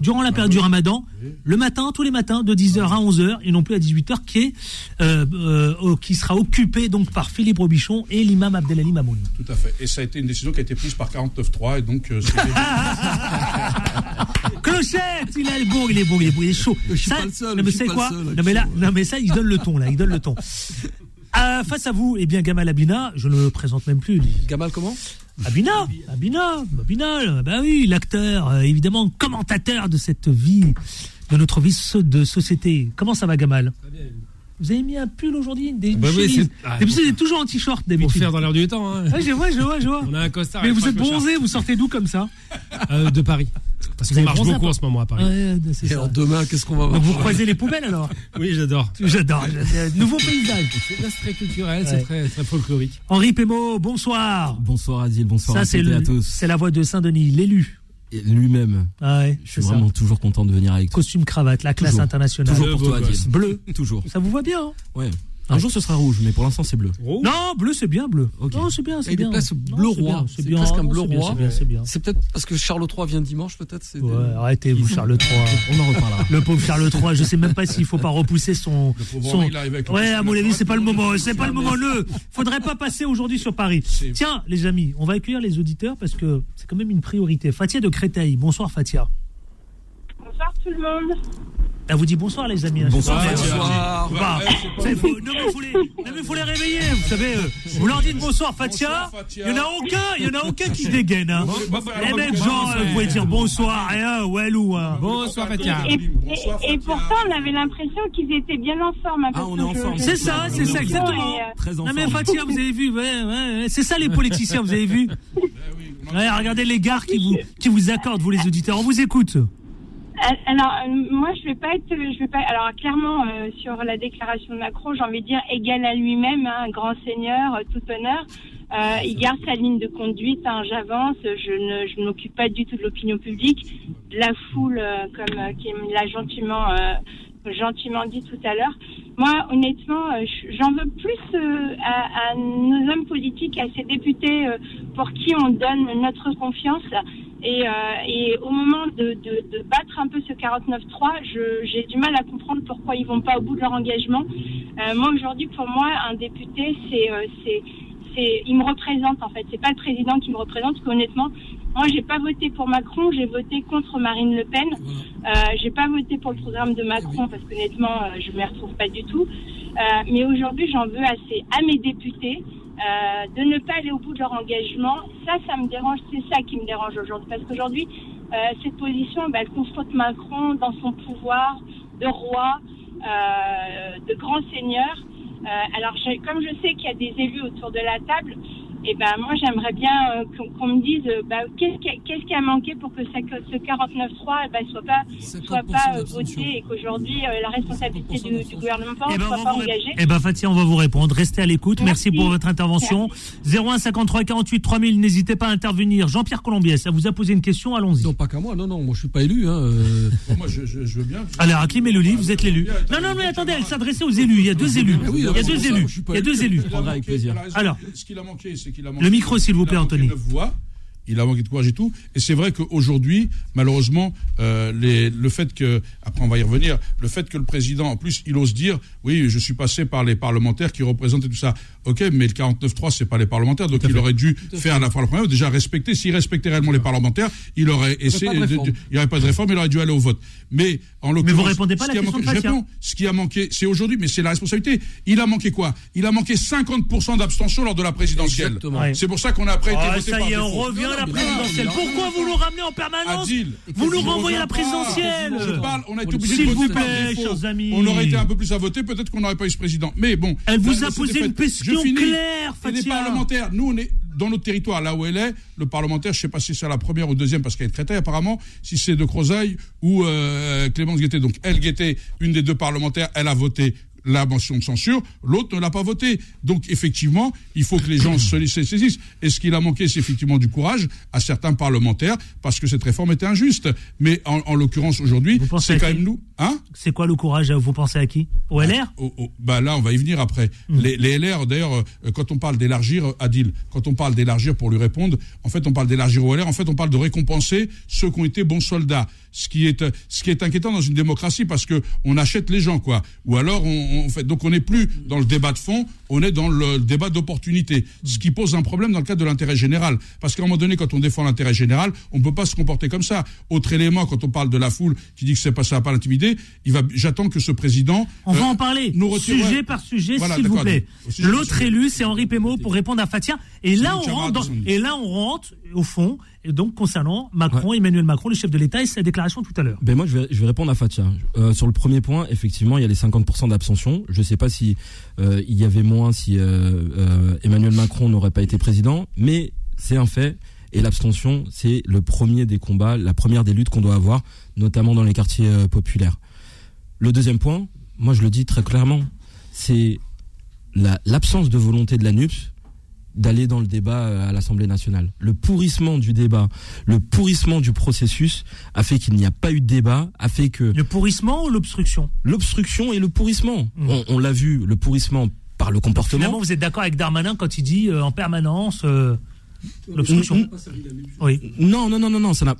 Durant la période du ramadan, le matin, tous les matins, de 10h à 11h, et non plus à 18h, qui, est, euh, euh, qui sera occupé donc par Philippe Robichon et l'imam Abdelali Mamoun. Tout à fait. Et ça a été une décision qui a été prise par 49.3, et donc euh, Clochette, il est bon, il est bon, il est bon, il est chaud. Je suis Ça- pas le seul, Non mais c'est quoi seul, Non mais là, non mais ça, il donne le ton là, il donne le ton. Euh, face à vous, eh bien Gamal Abina, je ne le présente même plus. lui. Gamal, comment? Abina, Abina, Abina, bah oui, l'acteur, euh, évidemment, commentateur de cette vie, de notre vie de société. Comment ça va, Gamal? Vous avez mis un pull aujourd'hui, des Bah oui, chemises. c'est- ah, pour- êtes toujours en t-shirt Pour d'habitude. faire dans l'air du temps. Hein. Ouais, je vois, je vois, je vois. On a un costard. Mais vous êtes bronzé, vous sortez d'où comme ça? Euh, De Paris. Parce qu'on avez marche beaucoup en ce moment à Paris. Ouais, Et ça. alors demain, qu'est-ce qu'on va voir vous croisez les poubelles alors Oui, j'adore. J'adore. Nouveau paysage. C'est très culturel, Ouais. c'est très, très folklorique. Henri Pémo, bonsoir. Bonsoir Adil, bonsoir Ça, à c'est le- tous. c'est la voix de Saint-Denis, l'élu. Et Lui-même, Ah ouais, je suis ça. vraiment toujours content de venir avec toi. Costume cravate, la classe Toujours. internationale. Toujours pour toi. Adil. Bleu. Toujours. Ça vous va bien hein Ouais. Un jour, ce sera rouge, mais pour l'instant, c'est bleu. Non, bleu, c'est bien, bleu. Ok. Non, c'est bien, c'est bien. Non, bleu c'est roi. bien, C'est bien. presque un bleu c'est bien, roi. C'est bien, c'est bien. C'est peut-être parce que Charles III vient dimanche, peut-être. Ouais, arrêtez, vous, Charles III. On en reparlera. Le pauvre Charles III, je sais même pas s'il faut pas repousser son. Le pauvre son... Henri, il arrive avec le Ouais, à mon avis, c'est pas le le moment. C'est pas le moment. Ne, faudrait pas passer aujourd'hui sur Paris. Tiens, les amis, on va accueillir les auditeurs parce que c'est quand même une priorité. Fatia de Créteil. Bonsoir, Fatia. Bonsoir tout le monde. Elle vous dit bonsoir, les amis. Bonsoir, Fatia. Bonsoir. Bah, faux. Non, mais faut les, non, mais faut les réveiller. Vous savez, euh, vous leur dites bonsoir, Fatia. Bonsoir, Fatia. Il y en a aucun, il y en a aucun qui se dégaine. Hein. Les mecs, genre, euh, vous pouvez dire bonsoir, rien, ouais, ou hein. Bonsoir Fatia. Et, Bonsoir, et, et Fatia. pourtant, on avait l'impression qu'ils étaient bien en forme. Ah, on est en forme. C'est ça, c'est ça, exactement. Très en Non mais. Fatia, vous avez vu, ouais, ouais, ouais, c'est ça les politiciens, vous avez vu Ouais, Regardez les gars qui vous, qui vous accordent, vous les auditeurs, on vous écoute. Alors, euh, moi, je vais pas être, je vais pas. Alors, clairement, euh, sur la déclaration de Macron, j'ai envie de dire égal à lui-même, hein, un grand seigneur, euh, tout honneur. Euh, il garde sa ligne de conduite. hein, J'avance. Je ne, je m'occupe pas du tout de l'opinion publique, de la foule, euh, comme euh, qui l'a gentiment, euh, gentiment dit tout à l'heure. Moi, honnêtement, euh, je- j'en veux plus euh, à, nos hommes politiques, à ces députés euh, pour qui on donne notre confiance. Et, au moment de, battre un peu ce 49-3, je- j'ai du mal à comprendre pourquoi ils vont pas au bout de leur engagement. Moi, aujourd'hui, pour moi, un député, c'est, il me représente en fait. C'est pas le président qui me représente, parce qu'honnêtement, moi, j'ai pas voté pour Macron, j'ai voté contre Marine Le Pen. Euh, j'ai pas voté pour le programme de Macron parce qu'honnêtement, euh, je me retrouve pas du tout. Euh, mais aujourd'hui, j'en veux assez à mes députés euh, de ne pas aller au bout de leur engagement. Ça, ça me dérange. C'est ça qui me dérange aujourd'hui, parce qu'aujourd'hui, euh, cette position, bah, elle confronte Macron dans son pouvoir de roi, euh, de grand seigneur. Euh, alors, je- comme je sais qu'il y a des élus autour de la table, et ben moi j'aimerais bien euh, qu'on me dise euh, bah, qu'est-ce qui, a- qu'est-ce qui a manqué pour que ça- que ce 49.3 eh ben, soit pas soit 50% pas euh, voté et qu'aujourd'hui euh, la responsabilité du, du gouvernement Eh ben, soit pas vous engagée. eh ben, Fatia, on va vous répondre. Restez à l'écoute. Merci, Merci. pour votre intervention. 01 53 48 3000, n'hésitez pas à intervenir. Jean-Pierre Colombier, ça vous a posé une question, allons-y. Non, pas qu'à moi. Non, non, moi je suis pas élu. Hein. Moi, je, je, je veux bien. Alors, Hakim et Loli, vous êtes l'élu. Non, non, mais attendez, elle s'adressait aux élus. Il y a deux élus. Il y a deux élus. je Il y a deux élu. élus. Alors. ce qu'il a manqué, c'est qu'il a manqué. Le micro, s'il vous plaît, Anthony. voix. Il a manqué de courage et tout. Et c'est vrai qu'aujourd'hui, malheureusement, euh, les, le fait que, après on va y revenir, le fait que le président, en plus, il ose dire, oui, je suis passé par les parlementaires qui représentaient tout ça. Ok, mais le 49.3, c'est pas les parlementaires, donc il aurait dû faire la fois la première, déjà respecter, s'il respectait réellement les parlementaires, il aurait essayé, il n'y aurait pas de réforme, il aurait dû aller au vote. Mais en l'occurrence, vous répondez pas à ce la qui a question manqué- de je Fatia. réponds. ce qui a manqué, c'est aujourd'hui, mais c'est la responsabilité. Il a manqué quoi? Il a manqué 50% d'abstention lors de la présidentielle. C'est pour ça qu'on a après été Ah, voté ça par y est, défaut. on revient à la présidentielle. Pourquoi vous nous ramenez en permanence Adil, Vous nous renvoyez à la présidentielle Je parle, on a été obligé de vous voter par plaît, défaut. chers amis. On aurait été un peu plus à voter, peut-être qu'on n'aurait pas eu ce président. Mais bon. Elle vous a posé une question claire, Et les Fatia. parlementaires, nous, on est dans notre territoire, là où elle est, le parlementaire, je sais pas si c'est la première ou deuxième, parce qu'elle est traitée apparemment, si c'est de Crozaille ou euh, Clémence Guettet. Donc, elle, Guettet, une des deux parlementaires, elle a voté la motion de censure, l'autre ne l'a pas voté. Donc effectivement, il faut que les gens se se saisissent. Et ce qu'il a manqué, c'est effectivement du courage à certains parlementaires, parce que cette réforme était injuste. Mais en, en l'occurrence aujourd'hui, c'est quand même nous. Hein C'est quoi le courage Vous pensez à qui Au LR Oh, oh, bah là, on va y venir après. Hmm. Les, les LR, d'ailleurs, euh, quand on parle d'élargir, euh, Adil, quand on parle d'élargir pour lui répondre, en fait, on parle d'élargir aux LR, en fait, on parle de récompenser ceux qui ont été bons soldats. Ce qui est, ce qui est inquiétant dans une démocratie parce que on achète les gens, quoi. Ou alors, on, on fait, donc on n'est plus dans le débat de fond, on est dans le débat d'opportunité. Ce qui pose un problème dans le cadre de l'intérêt général. Parce qu'à un moment donné, quand on défend l'intérêt général, on ne peut pas se comporter comme ça. Autre élément, quand on parle de la foule qui dit que c'est pas, ça va pas l'intimider, il va, j'attends que ce président. On va euh, en parler, nous retire- sujet ouais. par sujet, Voilà, s'il vous plaît. L'autre élu, c'est Henri Pémo pour répondre à Fatia. Là, on rentre, dans- et là, on rentre au fond. Et donc, concernant Macron, Emmanuel Macron, le chef de l'État, et sa déclaration tout à l'heure. Ben moi, je vais, je vais répondre à Fatia. Euh, sur le premier point, effectivement, il y a les 50% d'abstention. Je ne sais pas si euh, il y avait moins si euh, Emmanuel Macron n'aurait pas été président, mais c'est un fait. Et l'abstention, c'est le premier des combats, la première des luttes qu'on doit avoir, notamment dans les quartiers populaires. Le deuxième point, moi je le dis très clairement, c'est la- l'absence de volonté de la NUPS d'aller dans le débat euh, à l'Assemblée nationale. Le pourrissement du débat, le pourrissement du processus a fait qu'il n'y a pas eu de débat, a fait que Le pourrissement ou l'obstruction? L'obstruction et le pourrissement, Mmh. on, on l'a vu, le pourrissement par le comportement. Finalement, vous êtes d'accord avec Darmanin quand il dit euh, en permanence euh, l'obstruction? Oui. Non, non, non, non, non. Ça n'a-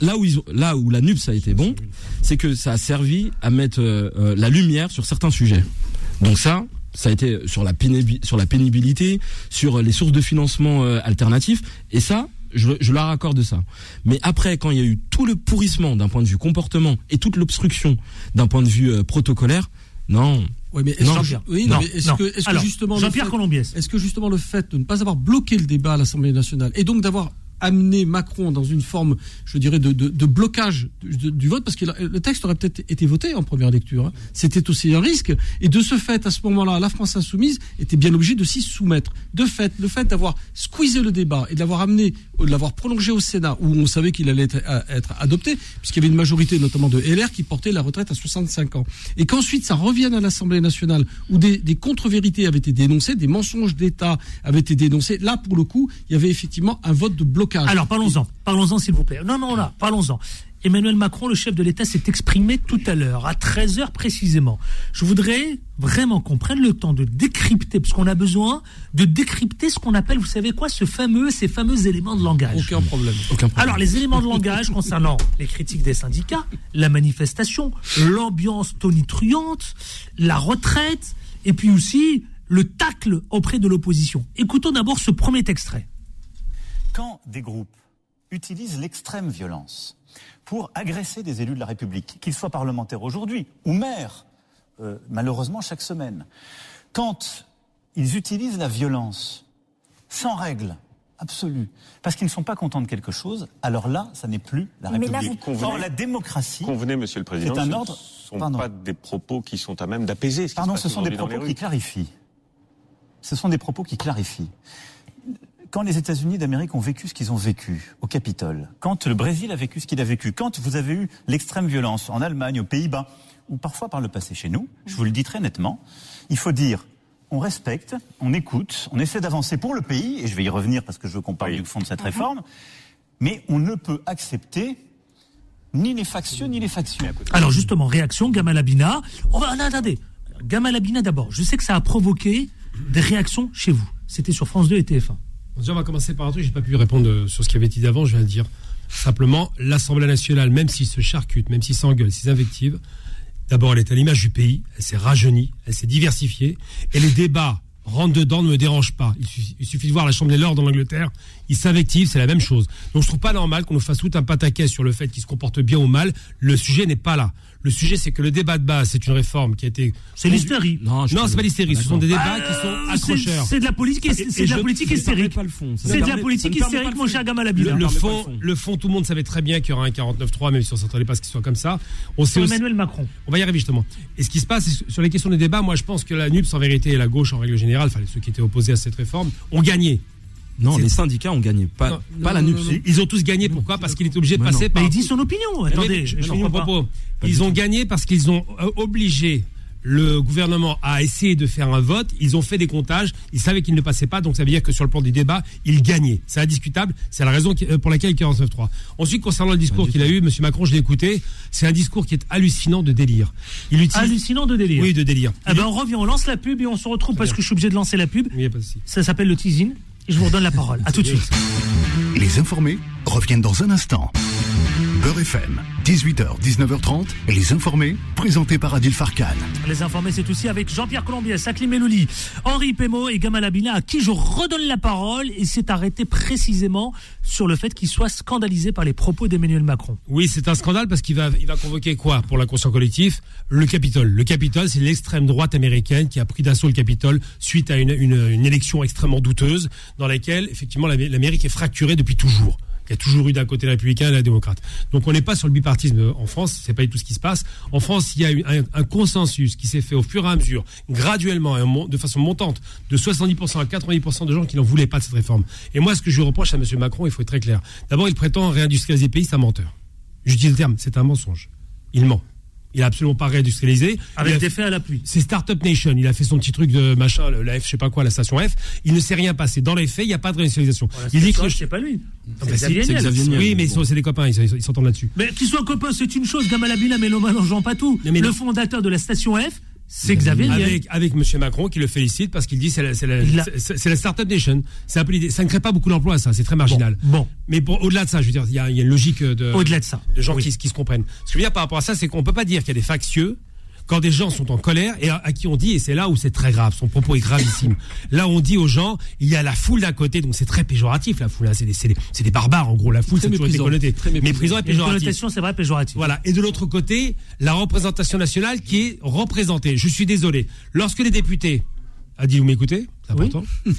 là où ils ont- là où la NUPS a été bon, c'est que ça a servi à mettre euh, la lumière sur certains sujets. Donc ça, ça a été sur la sur la pénibilité, sur les sources de financement euh, alternatifs, et ça. Je, je leur accorde ça. Mais après, quand il y a eu tout le pourrissement d'un point de vue comportement et toute l'obstruction d'un point de vue euh, protocolaire, non. Oui, mais est-ce que, oui, que, que justement, le fait- Colombiès. est-ce que justement le fait de ne pas avoir bloqué le débat à l'Assemblée nationale et donc d'avoir amené Macron dans une forme, je dirais, de, blocage du, vote, parce que le texte aurait peut-être été voté en première lecture. hein. C'était aussi un risque. Et de ce fait, à ce moment-là, la France insoumise était bien obligée de s'y soumettre. De fait, le fait d'avoir squeezé le débat et de l'avoir amené, de l'avoir prolongé au Sénat, où on savait qu'il allait être, être adopté, puisqu'il y avait une majorité notamment de LR qui portait la retraite à 65 ans. Et qu'ensuite ça revienne à l'Assemblée nationale, où des contre-vérités avaient été dénoncées, des mensonges d'État avaient été dénoncés. Là, pour le coup, il y avait effectivement un vote de blocage. Alors parlons-en, parlons-en s'il vous plaît. Non, non, là, parlons-en. Emmanuel Macron, le chef de l'État, s'est exprimé tout à l'heure, à 13h précisément. Je voudrais vraiment qu'on prenne le temps de décrypter, parce qu'on a besoin de décrypter ce qu'on appelle, vous savez quoi, ce fameux, ces fameux éléments de langage. Aucun problème. Aucun problème. Alors, les éléments de langage concernant les critiques des syndicats, la manifestation, l'ambiance tonitruante, la retraite, et puis aussi le tacle auprès de l'opposition. Écoutons d'abord ce premier extrait. Quand des groupes utilisent l'extrême violence pour agresser des élus de la République, qu'ils soient parlementaires aujourd'hui ou maires, euh, malheureusement chaque semaine, quand ils utilisent la violence sans règle absolue, parce qu'ils ne sont pas contents de quelque chose, alors là, ça n'est plus la Mais là, République. vous Or, la démocratie, Convenez, Monsieur le Président, C'est un ce ordre- ne sont Pardon. pas des propos qui sont à même d'apaiser. ce qui Pardon, se ce sont des propos qui clarifient. Ce sont des propos qui clarifient. Quand les États-Unis d'Amérique ont vécu ce qu'ils ont vécu au Capitole, quand le Brésil a vécu ce qu'il a vécu, quand vous avez eu l'extrême violence en Allemagne, aux Pays-Bas, ou parfois par le passé chez nous, je vous le dis très nettement, il faut dire on respecte, on écoute, on essaie d'avancer pour le pays, et je vais y revenir parce que je veux qu'on parle du fond de cette réforme, mais on ne peut accepter ni les factieux ni les factieux. Alors justement, réaction, Gamal Abina. On va, non, attendez, Gamal Abina d'abord. Je sais que ça a provoqué des réactions chez vous. C'était sur France 2 et TF1. On va commencer par un truc. J'ai pas pu répondre euh, sur ce qui avait dit avant. Je viens de dire simplement l'Assemblée nationale, même s'il se charcute, même s'il s'engueule, s'il invective, d'abord, elle est à l'image du pays. Elle s'est rajeunie, elle s'est diversifiée, et les débats rentrent dedans ne me dérangent pas. Il suffit, de voir la Chambre des Lords en Angleterre. Ils s'invectivent, c'est la même chose. Donc je trouve pas normal qu'on nous fasse tout un pataquès sur le fait qu'il se comporte bien ou mal. Le sujet n'est pas là. Le sujet, c'est que le débat de base, c'est une réforme qui a été. C'est l'hystérie. Non, Non, c'est pas l'hystérie. Ce sont des débats Euh, qui sont c'est- accrocheurs. C'est de la politique, Et- c'est et de la politique hystérique. C'est de la politique hystérique, mon cher. Gamal Le, fond, le fond, tout le monde savait très bien qu'il y aura un 49-3, même si on s'attendait pas ce qu'il soit comme ça. On sait Emmanuel Macron. on va y arriver justement. Et ce qui se passe c'est sur les questions de débat, moi je pense que la NUPS en vérité et la gauche en règle générale, enfin ceux qui étaient opposés à cette réforme, ont gagné. Non, les syndicats ont gagné, pas, Non, pas non, la NUPS. non. Ils ont tous gagné. Pourquoi Parce qu'il est obligé de Mais passer non. par. Mais il dit son opinion. Mais Attendez, je je pas. propos. Ils ont gagné parce qu'ils ont euh, obligé le gouvernement à essayer de faire un vote. Ils ont fait des comptages. Ils savaient qu'ils ne passaient pas. Donc ça veut dire que sur le plan du débat, ils gagnaient. C'est indiscutable. C'est la raison euh, pour laquelle il 49.3. Ensuite, concernant le discours qu'il a eu, Monsieur Macron, je l'ai écouté. C'est un discours qui est hallucinant de délire. Il utilise. Hallucinant de délire. Oui, de délire. Eh ben, on revient, on lance la pub et on se retrouve parce que je suis obligé de lancer la pub. A pas de. Ça s'appelle le teasing. Je vous redonne la parole. À tout de suite. Les informés reviennent dans un instant. Beurre FM, 18h, 19h30, les informés, présentés par Adil Farkan. Les informés, c'est aussi avec Jean-Pierre Colombier, Saklim Melouli, Henri Pémo et Gamal Abina, à qui je redonne la parole et s'est arrêté précisément sur le fait qu'il soit scandalisé par les propos d'Emmanuel Macron. Oui, c'est un scandale parce qu'il va, il va convoquer quoi pour l'inconscient collectif Le Capitole. Le Capitole, c'est l'extrême droite américaine qui a pris d'assaut le Capitole suite à une, une- une élection extrêmement douteuse dans laquelle, effectivement, l'Amé- l'Amérique est fracturée depuis toujours. Il y a toujours eu d'un côté les républicains et la démocrate. Donc on n'est pas sur le bipartisme en France, c'est pas du tout ce qui se passe. En France, il y a un, un consensus qui s'est fait au fur et à mesure, graduellement et de façon montante, de 70% à 90% de gens qui n'en voulaient pas de cette réforme. Et moi, ce que je reproche à M. Macron, il faut être très clair. D'abord, il prétend réindustrialiser le pays, c'est un menteur. J'utilise le terme, c'est un mensonge. Il ment. Il a absolument pas réindustrialisé. Avec Il a- des faits à l'appui. c'est Startup Nation. Il a fait son petit truc de machin, le- la F, je sais pas quoi, la station F. Il ne s'est rien passé. Dans les faits, il n'y a pas de réindustrialisation. Voilà, il dit que c'est pas lui. Ah, C'est bah, Xavier Niel. Oui, mais c'est des copains, ils s'entendent là-dessus. Mais qu'ils soient copains, c'est une chose. Gamal Abina, mélomane en Jean Patou, le fondateur de la station F, C'est Xavier Niel. Avec, avec Monsieur Macron qui le félicite parce qu'il dit c'est la, c'est la, c'est- la Startup Nation. C'est un peu l'idée. Ça ne crée pas beaucoup d'emplois, ça. C'est très marginal. Bon. Mais pour- au-delà de ça, je veux dire, il y a, il y a une logique de. Au-delà de ça. De gens Oui. qui, se- qui se comprennent. Ce que je veux dire par rapport à ça, c'est qu'on peut pas dire qu'il y a des factieux quand des gens sont en colère et à, à qui on dit, et c'est là où c'est très grave, son propos est gravissime. là, on dit aux gens, il y a la foule d'un côté, donc c'est très péjoratif, la foule, hein, c'est des, c'est des, c'est des barbares, en gros, la foule, c'est toujours été connoté. Très méprisant. Et a péjoratif. c'est vrai, péjorative. Voilà. Et de l'autre côté, la représentation nationale qui est représentée. Je suis désolé. Lorsque les députés, Adil, vous m'écoutez? Oui.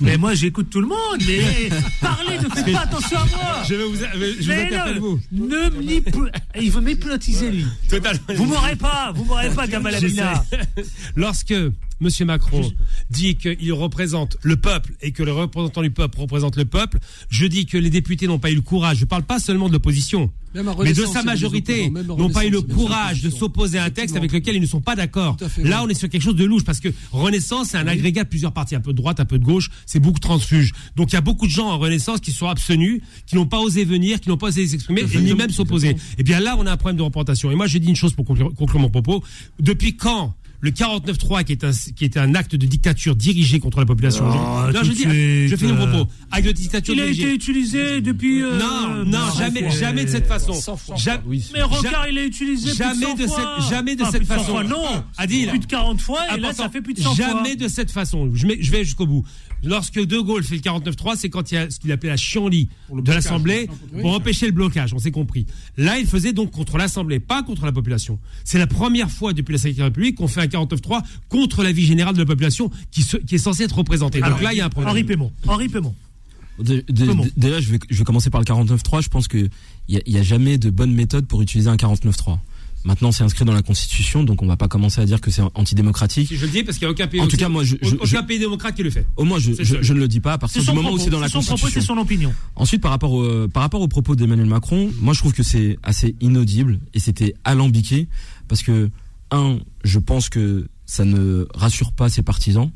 Mais moi, j'écoute tout le monde. Mais parlez, ne faites pas attention à moi. Je vais vous, je vous Mais interpelle, non, vous. ne m'hyp- Il veut m'hypnotiser, lui. Totalement. Vous m'aurez pas, vous m'aurez pas, Gamal Abina. J'essaie. Lorsque M. Macron dit qu'il représente le peuple et que le représentant du peuple représente le peuple, je dis que les députés n'ont pas eu le courage. Je ne parle pas seulement de l'opposition. Mais de sa majorité n'ont pas eu le courage de s'opposer à un texte avec lequel ils ne sont pas d'accord. Là, on est sur quelque chose de louche parce que Renaissance, c'est un agrégat de plusieurs partis, un peu de droite, un peu de gauche, c'est beaucoup transfuge. Donc il y a beaucoup de gens en Renaissance qui sont abstenus, qui n'ont pas osé venir, qui n'ont pas osé s'exprimer et ni même s'opposer. Et bien là, on a un problème de représentation. Et moi, je dis une chose pour conclure, conclure mon propos. Depuis quand le 49-3, qui est un, qui est un acte de dictature dirigé contre la population. Oh, non, je dis, suite, je finis mon euh, propos. Acte de dictature Il a été utilisé depuis. euh, Non, non, jamais, fois. jamais de cette façon. Ja- Mais Rocard, il a utilisé plus jamais de 100 de fois. cette, jamais de Ah, cette plus de 100 façon. fois, non. Adil, Plus de 40 fois, et là, ça fait plus de 100 fois. Jamais de cette façon. Je, mets- je vais jusqu'au bout. Lorsque De Gaulle fait le 49-3, c'est quand il y a ce qu'il appelait la chienlit de l'Assemblée pour empêcher le blocage, on s'est compris. Là, il faisait donc contre l'Assemblée, pas contre la population. C'est la première fois depuis la 5 République qu'on fait un 49-3 contre la vie générale de la population qui, se- qui est censée être représentée. Donc Alors, là, il y a un problème. Henri Pémon. Henri Pémon. Déjà, je vais, je vais commencer par le 49.3. Je pense qu'il n'y a, a jamais de bonne méthode pour utiliser un 49.3. Maintenant, c'est inscrit dans la Constitution, donc on va pas commencer à dire que c'est antidémocratique. Je le dis parce qu'il n'y a aucun pays, En tout cas, moi, je- je- aucun je- pays démocrate qui le fait. Au moins, je, ne le dis pas à partir C'est du moment où propos, c'est dans la son Constitution. c'est son opinion. Ensuite, par rapport au, par rapport aux propos d'Emmanuel Macron, moi je trouve que c'est assez inaudible et c'était alambiqué parce que un, je pense que ça ne rassure pas ses partisans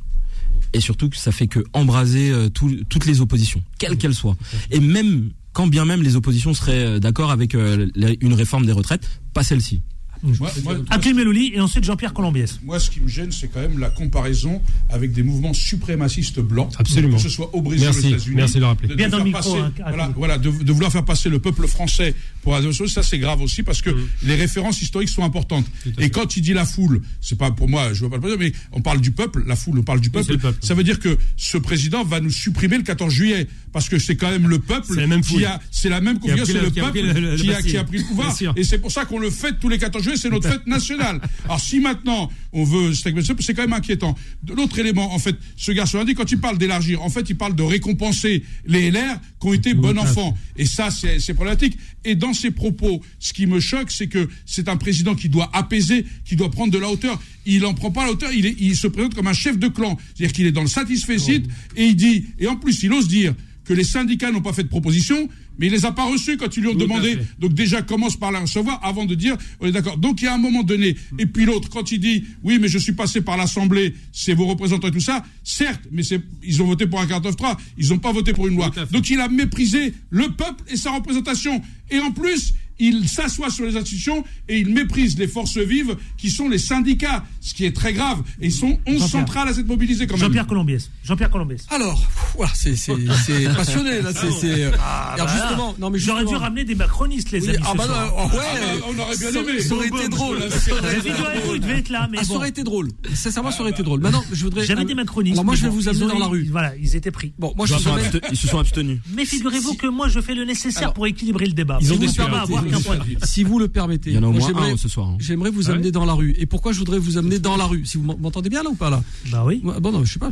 et surtout que ça fait que embraser euh, tout- toutes les oppositions, quelles qu'elles soient. Et même quand bien même les oppositions seraient euh, d'accord avec euh, une réforme des retraites, pas celle-ci. Moi, moi- Akim Melouli et ensuite Jean-Pierre Colombiès. Moi, ce qui me gêne, c'est quand même la comparaison avec des mouvements suprémacistes blancs. Absolument. Que ce soit au Brésil, Merci, aux États-Unis. merci de le rappeler. Bien dans faire le micro, passer- hein, voilà, voilà, de, de vouloir faire passer le peuple français pour la chose, ça c'est grave aussi parce que les références historiques sont importantes. Et quand il dit la foule, c'est pas pour moi, je veux pas le dire, mais on parle du peuple, la foule, on parle du c'est peuple. le peuple. Ça veut dire que ce président va nous supprimer le 14 juillet parce que c'est quand même le peuple C'est la même qui foule. a, c'est la même pris c'est le- peuple qui a, pris le pouvoir. Et c'est pour ça qu'on le fête tous les 14 juillet, c'est notre fête nationale. Alors si maintenant on veut, c'est quand même inquiétant. L'autre élément, en fait, ce garçon dit quand il parle d'élargir, en fait, il parle de récompenser les LR qui ont été bons enfants. Et ça, c'est problématique. Et dans ses propos, ce qui me choque, c'est que c'est un président qui doit apaiser, qui doit prendre de la hauteur. Il en prend pas la hauteur. Il, est- il se présente comme un chef de clan, c'est-à-dire qu'il est dans le satisfecit et il dit, et en plus, il ose dire que les syndicats n'ont pas fait de proposition, mais il les a pas reçus quand ils lui ont Tout demandé. Donc déjà commence par la recevoir avant de dire on est d'accord. Donc il y a un moment donné. Et puis l'autre quand il dit oui mais je suis passé par l'Assemblée, c'est vos représentants et tout ça. Certes, mais c'est ils ont voté pour un 49.3, ils n'ont pas voté pour une loi. Donc il a méprisé le peuple et sa représentation. Et en plus il s'assoit sur les institutions et il méprise les forces vives qui sont les syndicats, ce qui est très grave. Et ils sont 11 Jean-Pierre. centrales à s'être mobilisées quand même. Jean-Pierre Colombiès. Jean-Pierre Colombiès. Alors, voilà, c'est passionné là. C'est c'est. euh, alors bah justement, non mais J'aurais dû ramener des macronistes, les Oui, amis. ah ce bah soir. non, oh, ouais. Ah bah, on aurait bien aimé. Ça aurait été drôle. Mais Figurez-vous, il devait être là, mais Ah, ça aurait été drôle. Sincèrement, ça aurait été drôle. Maintenant, je voudrais. J'avais des macronistes. Alors moi, je vais vous ils amener dans la rue. Voilà, ils étaient pris. Bon, moi, Ils je se sont emmène. abste- ils se sont abstenus. Mais figurez-vous que moi, je fais le nécessaire pour équilibrer le débat. ils ont des point de vue. Si vous le permettez, Il y en a au moi, moins j'aimerais- un ce soir. hein. J'aimerais vous Ah amener dans la rue. Et pourquoi je voudrais vous amener dans la rue Si vous m'entendez bien là ou pas là? Bah oui. Bon non, je sais pas.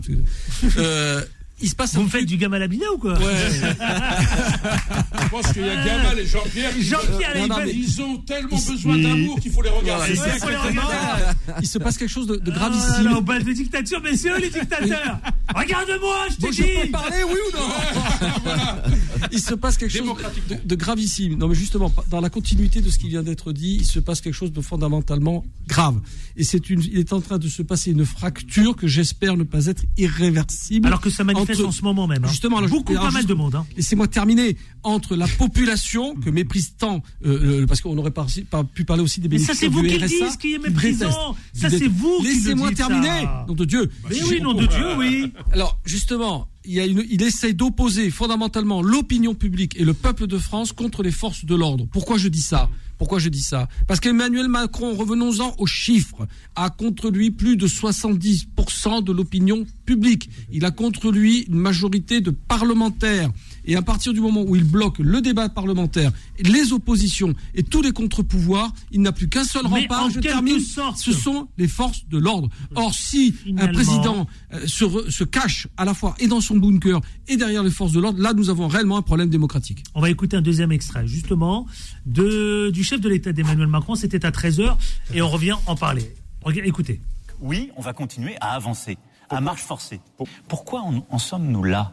Euh, il se passe Vous me faites du Gamal Abina ou quoi Ouais. Je pense qu'il y a Gamal et Jean-Pierre. qui- Jean-Pierre, Non, il non, fait- mais- Ils ont tellement besoin d'amour qu'il faut les regarder. Voilà, il faut les regarder. Il se passe quelque chose de, de Ah, gravissime. là, on parle de dictature, messieurs les dictateurs. Regarde-moi, je Bon, te je peux dis. parler, oui ou non il se passe quelque chose de, de gravissime. Non, mais justement, dans la continuité de ce qui vient d'être dit, il se passe quelque chose de fondamentalement grave. Et c'est une, il est en train de se passer une fracture que j'espère ne pas être irréversible. Alors que ça manifeste entre- en ce moment même. hein. Justement, alors, beaucoup, alors, pas mal de monde. hein. Laissez-moi terminer entre la population que méprise tant, euh, parce qu'on n'aurait pas, pas pu parler aussi des Mais ça, bénéficiaires c'est vous du qui RSA, dites, qui est du méprisant. Ça, Du c'est vous Laissez-moi terminer, ça. nom de Dieu. Mais oui, nom de Dieu, oui. Alors, justement, il, y a une, il essaye d'opposer fondamentalement l'opinion publique et le peuple de France contre les forces de l'ordre. Pourquoi je dis ça? Pourquoi je dis ça? Parce qu'Emmanuel Macron, revenons-en aux chiffres, a contre lui plus de 70% de l'opinion publique. Il a contre lui une majorité de parlementaires. Et à partir du moment où il bloque le débat parlementaire, les oppositions et tous les contre-pouvoirs, il n'a plus qu'un seul Mais rempart. en Je termine. sorte. Ce sont les forces de l'ordre. Or, si un président euh, se, re- se cache à la fois et dans son bunker et derrière les forces de l'ordre, là, nous avons réellement un problème démocratique. On va écouter un deuxième extrait, justement, de, du chef de l'État d'Emmanuel Macron. C'était à 13h et on revient en parler. Écoutez. Oui, on va continuer à avancer, à marche forcée. Pourquoi en, en sommes-nous là?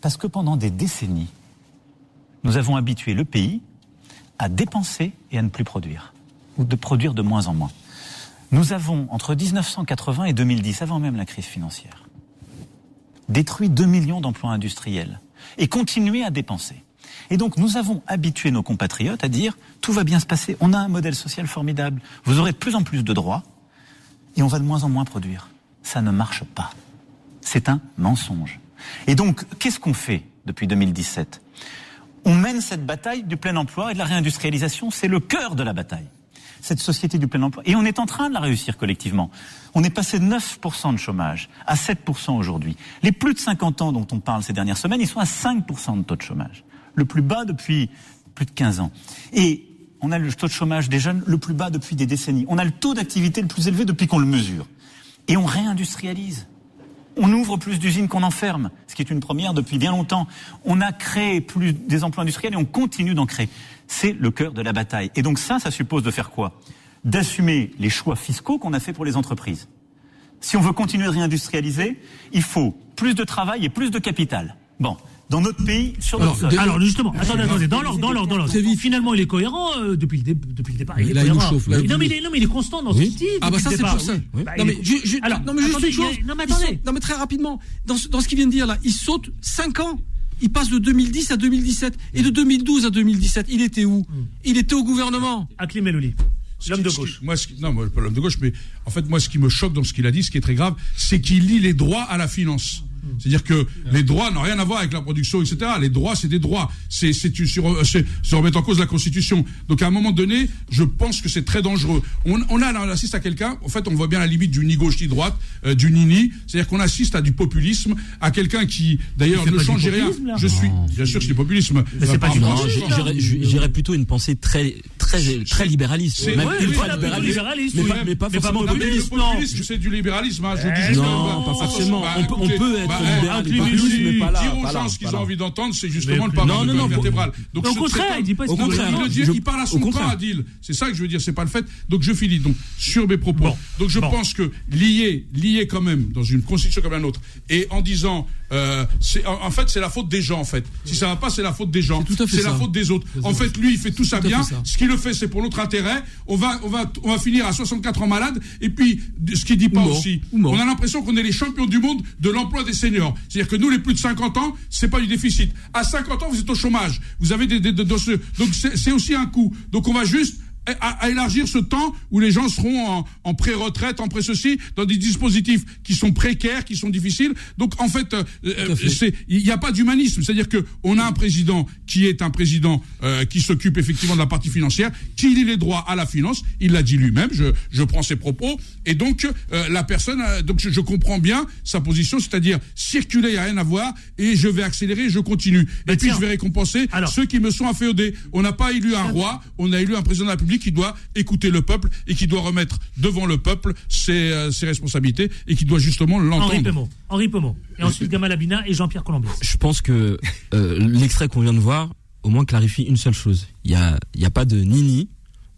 Parce que pendant des décennies, nous avons habitué le pays à dépenser et à ne plus produire, ou de produire de moins en moins. Nous avons, entre 1980 et 2010, avant même la crise financière, détruit 2 millions d'emplois industriels et continué à dépenser. Et donc nous avons habitué nos compatriotes à dire tout va bien se passer, on a un modèle social formidable, vous aurez de plus en plus de droits et on va de moins en moins produire. Ça ne marche pas. C'est un mensonge. Et donc, qu'est-ce qu'on fait depuis 2017 On mène cette bataille du plein emploi et de la réindustrialisation. C'est le cœur de la bataille. Cette société du plein emploi. Et on est en train de la réussir collectivement. On est passé de 9% de chômage à 7% aujourd'hui. Les plus de 50 ans dont on parle ces dernières semaines, ils sont à 5% de taux de chômage. Le plus bas depuis plus de 15 ans. Et on a le taux de chômage des jeunes le plus bas depuis des décennies. On a le taux d'activité le plus élevé depuis qu'on le mesure. Et on réindustrialise. On ouvre plus d'usines qu'on en ferme, ce qui est une première depuis bien longtemps. On a créé plus des emplois industriels et on continue d'en créer. C'est le cœur de la bataille. Et donc ça, ça suppose de faire quoi? D'assumer les choix fiscaux qu'on a fait pour les entreprises. Si on veut continuer de réindustrialiser, il faut plus de travail et plus de capital. Bon, dans notre pays, sur notre sol. Alors justement, attendez, attendez, dans l'ordre, dans l'ordre, dans l'ordre. Finalement, il est cohérent euh, depuis, le dé- depuis le départ. Il est là, il nous cohérent. chauffe, là, non, il mais nous- il est, non, mais il est constant dans Oui. ce qu'il dit. Ah bah ça c'est pour ça. Oui. Bah, non, il mais Alors, non juste une chose. a- Non mais attendez. saute- non mais très rapidement. Dans ce, dans ce qu'il vient de dire là, il saute 5 ans. Il passe de 2010 à 2017 et de 2012 à 2017. Il était où? Il était au gouvernement. Aklim Elouli. L'homme de gauche. Moi, ce qui- non, moi, pas l'homme de gauche, mais en fait, moi, ce qui me choque dans ce qu'il a dit, ce qui est très grave, c'est qu'il lie les droits à la finance. C'est-à-dire que les droits n'ont rien à voir avec la production, etc. Les droits, c'est des droits. C'est, c'est, tu- sur, c'est, se remettre en cause la Constitution. Donc, à un moment donné, je pense que c'est très dangereux. On, on a, on assiste à quelqu'un, en fait, on voit bien la limite du ni gauche ni droite, euh, du ni ni. C'est-à-dire qu'on assiste à du populisme, à quelqu'un qui, d'ailleurs, ne pas change rien. populisme, là Je suis, bien sûr, que c'est du populisme. Mais c'est Euh, pas du Non, j'irais- j'irais plutôt une pensée très, très, très libéraliste, C'est- même ouais, oui, ultra voilà, libéraliste. mais, oui. pas, mais pas Mais pas forcément populisme, populiste. populisme, c'est du libéralisme. hein, je dis juste, non, bah, pas forcément. bah, On peut- être bah, libéral, eh, mais pas là, Dire aux gens ce qu'ils ont envie d'entendre, c'est justement le parlement non, non, non, vertébrale. Au contraire, c'est- il dit pas ce qu'il veut contraire, dire. il, parle à son temps, Adil. C'est ça que je veux dire, c'est pas le fait. Donc je finis. Donc sur mes propos. Donc je pense que lié, lié quand même dans une constitution comme la nôtre, et en disant, euh, c'est en, en fait c'est la faute des gens en fait. Si ça va pas, c'est la faute des gens. C'est la faute des autres. En fait, lui, il fait tout ça Tout bien. ça. Ce qu'il le fait, c'est pour notre intérêt. On va, on va, on va finir à 64 ans malade. Et puis, ce qu'il dit pas Ou aussi, on a l'impression qu'on est les champions du monde de l'emploi des seniors. C'est-à-dire que nous, les plus de 50 ans, c'est pas du déficit. À 50 ans, vous êtes au chômage. Vous avez des, des- de- de ce- donc c'est c'est aussi un coût. Donc on va juste à, à élargir ce temps où les gens seront en, en pré-retraite, en pré-ceci, dans des dispositifs qui sont précaires, qui sont difficiles. Donc en fait, euh, euh, il n'y a pas d'humanisme. C'est-à-dire que on a un président qui est un président euh, qui s'occupe effectivement de la partie financière, qui lie les droits à la finance. Il l'a dit lui-même. Je, je prends ses propos. Et donc euh, la personne, donc je, je comprends bien sa position, c'est-à-dire circuler, il n'y a rien à voir, et je vais accélérer, je continue. et puis tiens. je vais récompenser ceux qui me sont inféodés. On n'a pas élu un roi, on a élu un président de la République qui doit écouter le peuple et qui doit remettre devant le peuple ses, euh, ses responsabilités et qui doit justement Henri l'entendre. Pemot. Henri Pemot. Et ensuite Gamal Abina et Jean-Pierre Colombier. Je pense que euh, l'extrait qu'on vient de voir, au moins clarifie une seule chose. Il y a, il y a pas de nini.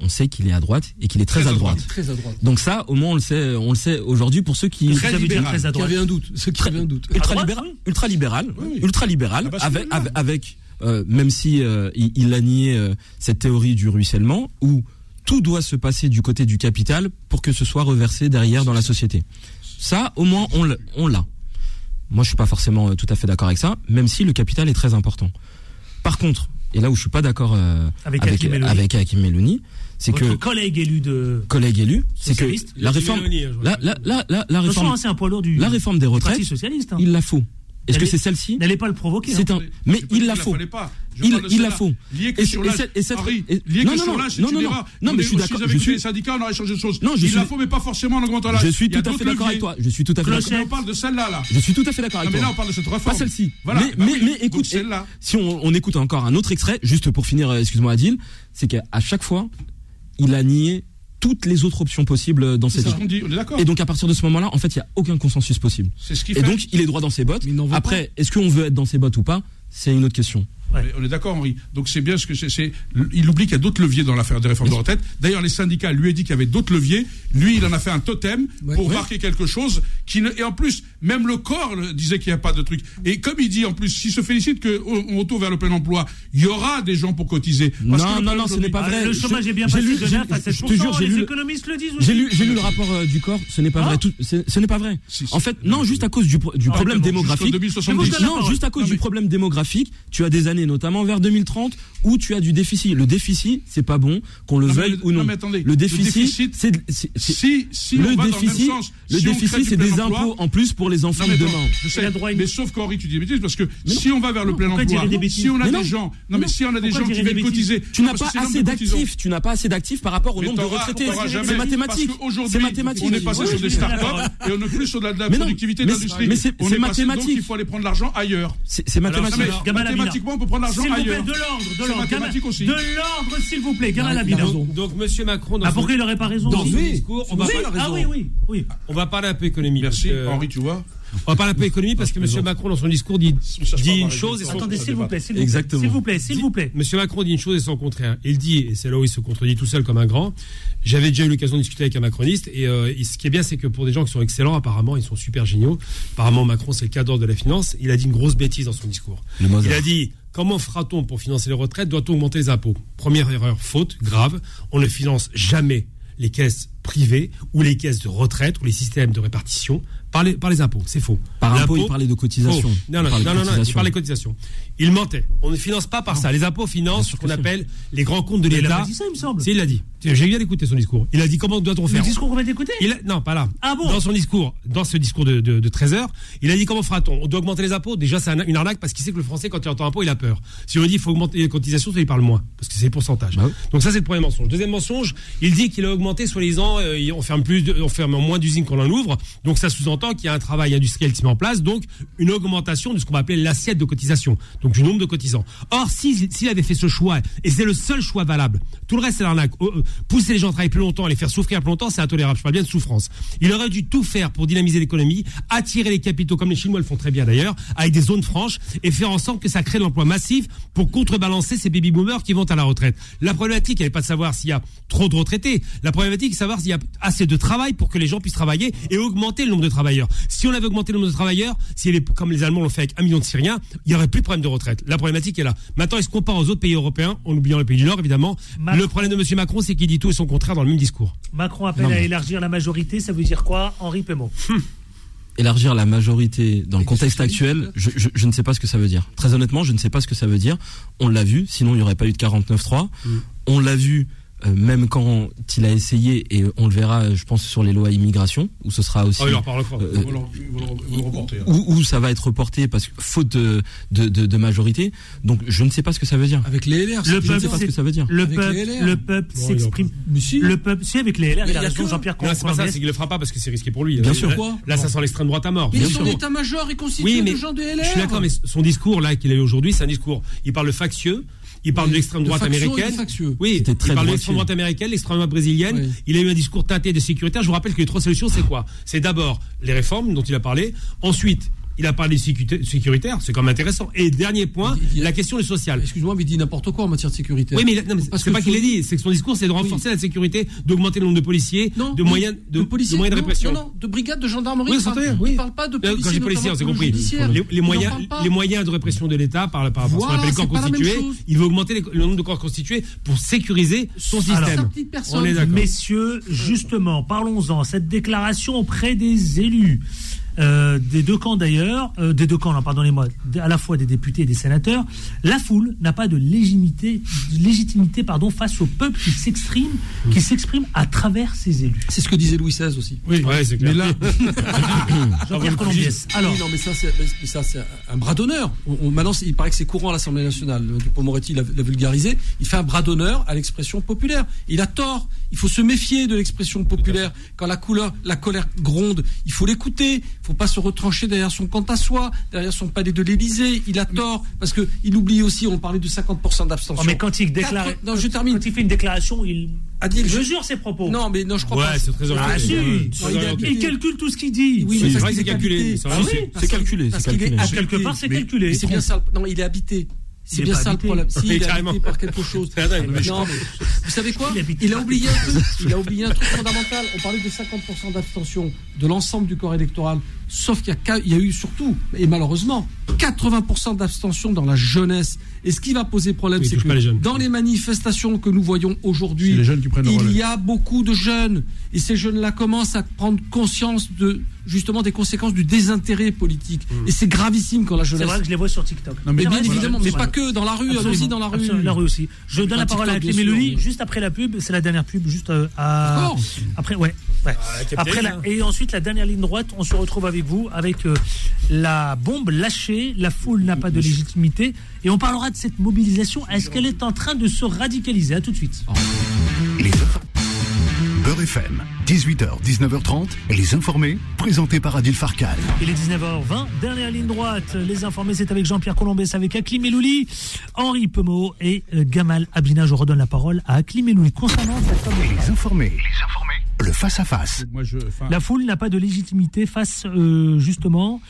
on sait qu'il est à droite et qu'il est très, à droite. Très à droite. Donc ça, au moins, on le sait, on le sait aujourd'hui pour ceux qui Très libéral. très à Qui avait un doute. Ceux qui avaient un doute. ultra libéral, ultra libéral, oui. ultra libéral, Ah bah, avec, euh, même si euh, il, il a nié euh, cette théorie du ruissellement où tout doit se passer du côté du capital pour que ce soit reversé derrière dans la société. Ça, au moins, on l'a-. Moi, je suis pas forcément tout à fait d'accord avec ça, même si le capital est très important. Par contre, et là où je suis pas d'accord euh, Avec avec, avec Hakim Melouni, c'est que collègue élu de. collègue élu, c'est que la réforme, la, réforme, c'est un poids lourd du, la réforme des retraites, Parti socialiste. hein. il la faut. Est-ce que c'est celle-ci N'allez pas le provoquer. C'est hein. un, mais il la faut. Il, il la faut. Lié que Et, sur l'âge. lié non, que non, sur non, l'âge, si non, non, non, non, on mais je suis d'accord. Je suis, les syndicats, on aurait changé de choses. Non, je Il suis- la faut, mais pas forcément en augmentant l'âge. je suis tout à fait d'accord avec toi. Je suis tout à fait d'accord. Mais on parle de celle-là, là. Je suis tout à fait d'accord avec mais toi. là, on parle de cette réforme. Pas celle-ci. Voilà. Mais, Bah mais, mais Donc, écoute, celle-là. si on, on écoute encore un autre extrait, juste pour finir, euh, excuse-moi Adil, c'est qu'à chaque fois, il a nié toutes les autres options possibles dans cette C'est ce vie. qu'on dit, on est d'accord. Et donc à partir de ce moment-là, en fait, il y a aucun consensus possible. C'est ce qui Et fait. donc il est droit dans ses bottes. Après, est-ce qu'on veut être dans ses bottes ou pas? C'est une autre question. Ouais. On est d'accord, Henri. Donc c'est bien ce que c'est. c'est- Il oublie qu'il y a d'autres leviers dans l'affaire des réformes de retraite. D'ailleurs, les syndicats lui ont dit qu'il y avait d'autres leviers. Lui, il en a fait un totem Ouais. pour Ouais. marquer quelque chose. Qui ne... Et en plus, même le corps le- disait qu'il n'y a pas de truc. Et comme il dit, en plus, s'il se félicite qu'on on retourne vers le plein emploi, il y aura des gens pour cotiser. Parce Non, le non, non, ce n'est pas aujourd'hui- Ah, vrai. le chômage Je- est bien passé lu- de j'ai- 9 à je te 7%. jure, j'ai les lu- économistes le disent aussi. J'ai lu, le rapport euh, du corps. Ce n'est pas Ah. vrai. Tout, c'est- ce n'est pas vrai. Si, si. En fait, non, juste à cause du, pro- du Ah, problème démographique. 2070. Je vous donne la Non, juste à cause Non, du problème démographique, tu as des années, notamment vers 2030, où tu as du déficit. Le déficit, c'est pas bon, qu'on le Non, veuille le- ou non. non, mais attendez, le déficit, c'est, Si, si le on va dans le déficit, même sens, le si on crée déficit, du c'est des impôts en plus pour les enfants de demain. je sais, mais sauf qu'Henri, tu dis des bêtises parce que si on va vers le plein emploi, dire des bêtises si on a des gens, non mais si on a des gens qui bêtises cotiser, Tu n'as pas assez d'actifs, tu n'as pas assez d'actifs par rapport au nombre de retraités. C'est mathématique. Parce qu'aujourd'hui, C'est mathématique. on est passé sur des startups et on n'est plus sur de la, productivité de l'industrie. mais c'est- donc mathématique. il faut aller prendre l'argent ailleurs. C'est mathématique. Mathématiquement, on peut prendre l'argent S'il vous plaît, ailleurs. de l'ordre, de C'est l'ordre. mathématique Gamal- aussi. De l'ordre, s'il vous plaît. Gamal Il a Abina. raison. Donc, Monsieur Macron, dans Ah, son- pourquoi il n'aurait pas raison dans son oui. discours, on va, a Ah oui, oui, oui. on va parler un peu économie. Merci, Henri, tu vois. On va parler un peu économie parce que plaisante. Macron, dans son discours, dit, une chose et son Attendez, s'il vous plaît, s'il vous plaît. Exactement. S'il vous plaît, s'il vous plaît. Monsieur Macron dit une chose et son contraire. Il dit, et c'est là où il se contredit tout seul comme un grand, j'avais déjà eu l'occasion de discuter avec un macroniste, et, euh, et ce qui est bien, c'est que pour des gens qui sont excellents, apparemment, ils sont super géniaux. Apparemment, Macron, c'est le cadre de la finance. Il a dit une grosse bêtise dans son discours. Il a dit, comment fera-t-on pour financer les retraites? Doit-on augmenter les impôts? Première erreur, faute, grave. On ne finance jamais les caisses privées ou les caisses de retraite ou les systèmes de répartition par les, par les impôts. C'est faux. Par impôt, L'impôt- il parlait de cotisation. Non, non, non, non, il parlait de cotisation. Il mentait. On ne finance pas par ça. Les impôts financent ce qu'on appelle les grands comptes de Mais il a l'État. pas dit ça, il me semble. Si, il l'a dit. J'ai bien écouté son discours. Il a dit comment doit-on Le faire discours qu'on vient d'écouter non, pas là. Ah bon Dans son discours, dans ce discours de, de, de 13 heures, il a dit comment fera-t-on? On doit augmenter les impôts? Déjà, c'est un- une arnaque parce qu'il sait que le français, quand il entend impôt, il a peur. Si on lui dit il faut augmenter les cotisations, ça il parle moins parce que c'est les pourcentages. Bah oui. Donc ça, c'est le premier mensonge. Deuxième mensonge, il dit qu'il a augmenté, soi-disant, euh, on ferme plus, de- on ferme moins d'usines qu'on en ouvre. Donc ça sous-entend qu'il y a un travail industriel qui se met en place, donc une augmentation de ce qu'on va appeler l'assiette de cotisation, donc du nombre de cotisants. Or, si- s'il avait fait ce choix, et c'est le seul choix valable, tout le reste c'est l'arnaque. Euh, euh, Pousser les gens à travailler plus longtemps, les faire souffrir plus longtemps, c'est intolérable. Je parle bien de souffrance. Il aurait dû tout faire pour dynamiser l'économie, attirer les capitaux, comme les Chinois le font très bien d'ailleurs, avec des zones franches, et faire en sorte que ça crée de l'emploi massif pour contrebalancer ces baby boomers qui vont à la retraite. La problématique, elle n'est pas de savoir s'il y a trop de retraités. La problématique, c'est de savoir s'il y a assez de travail pour que les gens puissent travailler et augmenter le nombre de travailleurs. Si on avait augmenté le nombre de travailleurs, si comme les Allemands l'ont fait avec un million de Syriens, il n'y aurait plus de problème de retraite. La problématique est là. Maintenant, il se compare aux autres pays européens, en oubliant les pays du Nord, évidemment. Macron- Le problème de M. Macron, c'est qu'il dit tout et son contraire dans le même discours. Macron appelle Non, à mais- élargir la majorité, ça veut dire quoi Henri Pémont. élargir la majorité dans le contexte actuel, je, je, je ne sais pas ce que ça veut dire. Très honnêtement, je ne sais pas ce que ça veut dire. On l'a vu, sinon il n'y aurait pas eu de 49-3. On l'a vu euh, même quand il a essayé, et on le verra, je pense, sur les lois immigration, où ce sera aussi... Oh, il en encore. euh, reporter, hein. où, où ça va être reporté parce que faute de, de, de, de majorité. Donc je ne sais pas ce que ça veut dire. Avec les LR, Le c'est- Je ne peuple, sais pas ce que ça veut dire. Le Avec peuple, les LR. le peuple Bon, s'exprime. Si. Le peuple, si avec les LR, Mais il a raison, Jean-Pierre Non, c'est pas ça, c'est qu'il le fera pas parce que c'est risqué pour lui. Bien Là, sûr. Là, Quoi là, ça sent l'extrême droite à mort. Mais Bien son sûr. état-major est constitué Oui, mais de gens de LR. je suis d'accord, mais son discours là qu'il a eu aujourd'hui, c'est un discours. Il parle factieux, il parle de l'extrême droite américaine. Oui, il parle de l'extrême droite américaine, l'extrême droite brésilienne. Oui. Il a eu un discours teinté de sécuritaire. Je vous rappelle que les trois solutions, c'est quoi? C'est d'abord les réformes dont il a parlé, ensuite Il a parlé sécuritaire, c'est quand même intéressant. Et dernier point, la question est sociale. Excuse-moi, mais il dit n'importe quoi en matière de sécurité. Oui, mais, il a- non, mais Parce c'est que pas qu'il son- l'ait dit, c'est que son discours, c'est de renforcer la sécurité, d'augmenter le nombre de policiers, de moyens de, de policiers, moyens de non, répression. Non, non, de brigades de gendarmerie. Oui, il c'est parle- vrai, oui. Il parle pas de policiers. Quand j'ai c'est compris. Les, moyens, les de répression de l'État par, par rapport à ce qu'on appelle les corps la constitués, il veut augmenter les- le nombre de corps constitués pour sécuriser son Alors, système. On est d'accord. Messieurs, justement, parlons-en. Cette déclaration auprès des élus, euh, des deux camps d'ailleurs, euh, des deux camps, pardonnez-moi, à la fois des députés et des sénateurs, la foule n'a pas de légitimité, légitimité pardon, face au peuple qui s'exprime, qui s'exprime à travers ses élus. C'est ce que disait Louis XVI aussi. Oui, Ouais, c'est clair. mais là, Jean-Pierre Colombiès. Alors, Oui, non, mais ça, c'est, mais ça, c'est un bras d'honneur. On, on- maintenant, il paraît que c'est courant à l'Assemblée nationale. Le Dupond-Moretti l'a, l'a vulgarisé. Il fait un bras d'honneur à l'expression populaire. Il a tort. Il faut se méfier de l'expression populaire. Quand la couleur, la colère gronde, il faut l'écouter. Il faut pas se retrancher derrière son compte à soi, derrière son palais de l'Élysée. Il a tort parce que il oublie aussi. On parlait de 50% d'abstention. oh, mais quand il déclare, Quatre- non, je termine. quand il fait une déclaration, il Adil, je- mesure ses propos. Non, mais non, je crois Ouais, pas. c'est très Ah si, Non, très il calcule tout ce qu'il dit. Oui, C'est mais vrai c'est qu'il est calculé, c'est Ah calculé, c'est calculé. Quelque part, c'est Mais- calculé. mais C'est bien ça. Non, il est habité. C'est est bien ça le problème. Si, il est habité par quelque chose. Mais Non, mais vous savez quoi Il a oublié un truc. Il a oublié un truc fondamental. On parlait de 50% d'abstention de l'ensemble du corps électoral. Sauf qu'il y a y eu surtout, et malheureusement, 80% d'abstention dans la jeunesse. Et ce qui va poser problème, Oui, c'est que les dans les manifestations que nous voyons aujourd'hui, il y a beaucoup de jeunes. Et ces jeunes-là commencent à prendre conscience de justement des conséquences du désintérêt politique. Mmh. Et c'est gravissime quand la C'est jeunesse. vrai que je les vois sur TikTok. Non, mais Mais C'est bien vrai, évidemment, c'est mais pas que dans la rue, Absolument, allons-y dans la rue. absolument, la rue aussi. Je donne la parole à TikTok, Clé bien sûr, Mélodie oui. juste après la pub. C'est la dernière pub, juste euh, à. Encore Après, ouais. ouais. capitaine, Après la- hein. Et ensuite, la dernière ligne droite, on se retrouve avec vous avec euh, la bombe lâchée. La foule n'a pas de légitimité. Et on parlera de cette mobilisation. Est-ce qu'elle est en train de se radicaliser? À tout de suite. Les FM, 18h, 19h30, les informés, présentés par Adil Farkan. Il est 19h20, dernière ligne droite. Les informés, c'est avec Jean-Pierre Colombès, avec Aklim Elouli, Henri Pemeau et euh, Gamal Abina. Je redonne la parole à Aklim Elouli. Concernant cette fameuse Les informés, les informés, le face-à-face. moi, je, enfin, La foule n'a pas de légitimité face, euh, justement,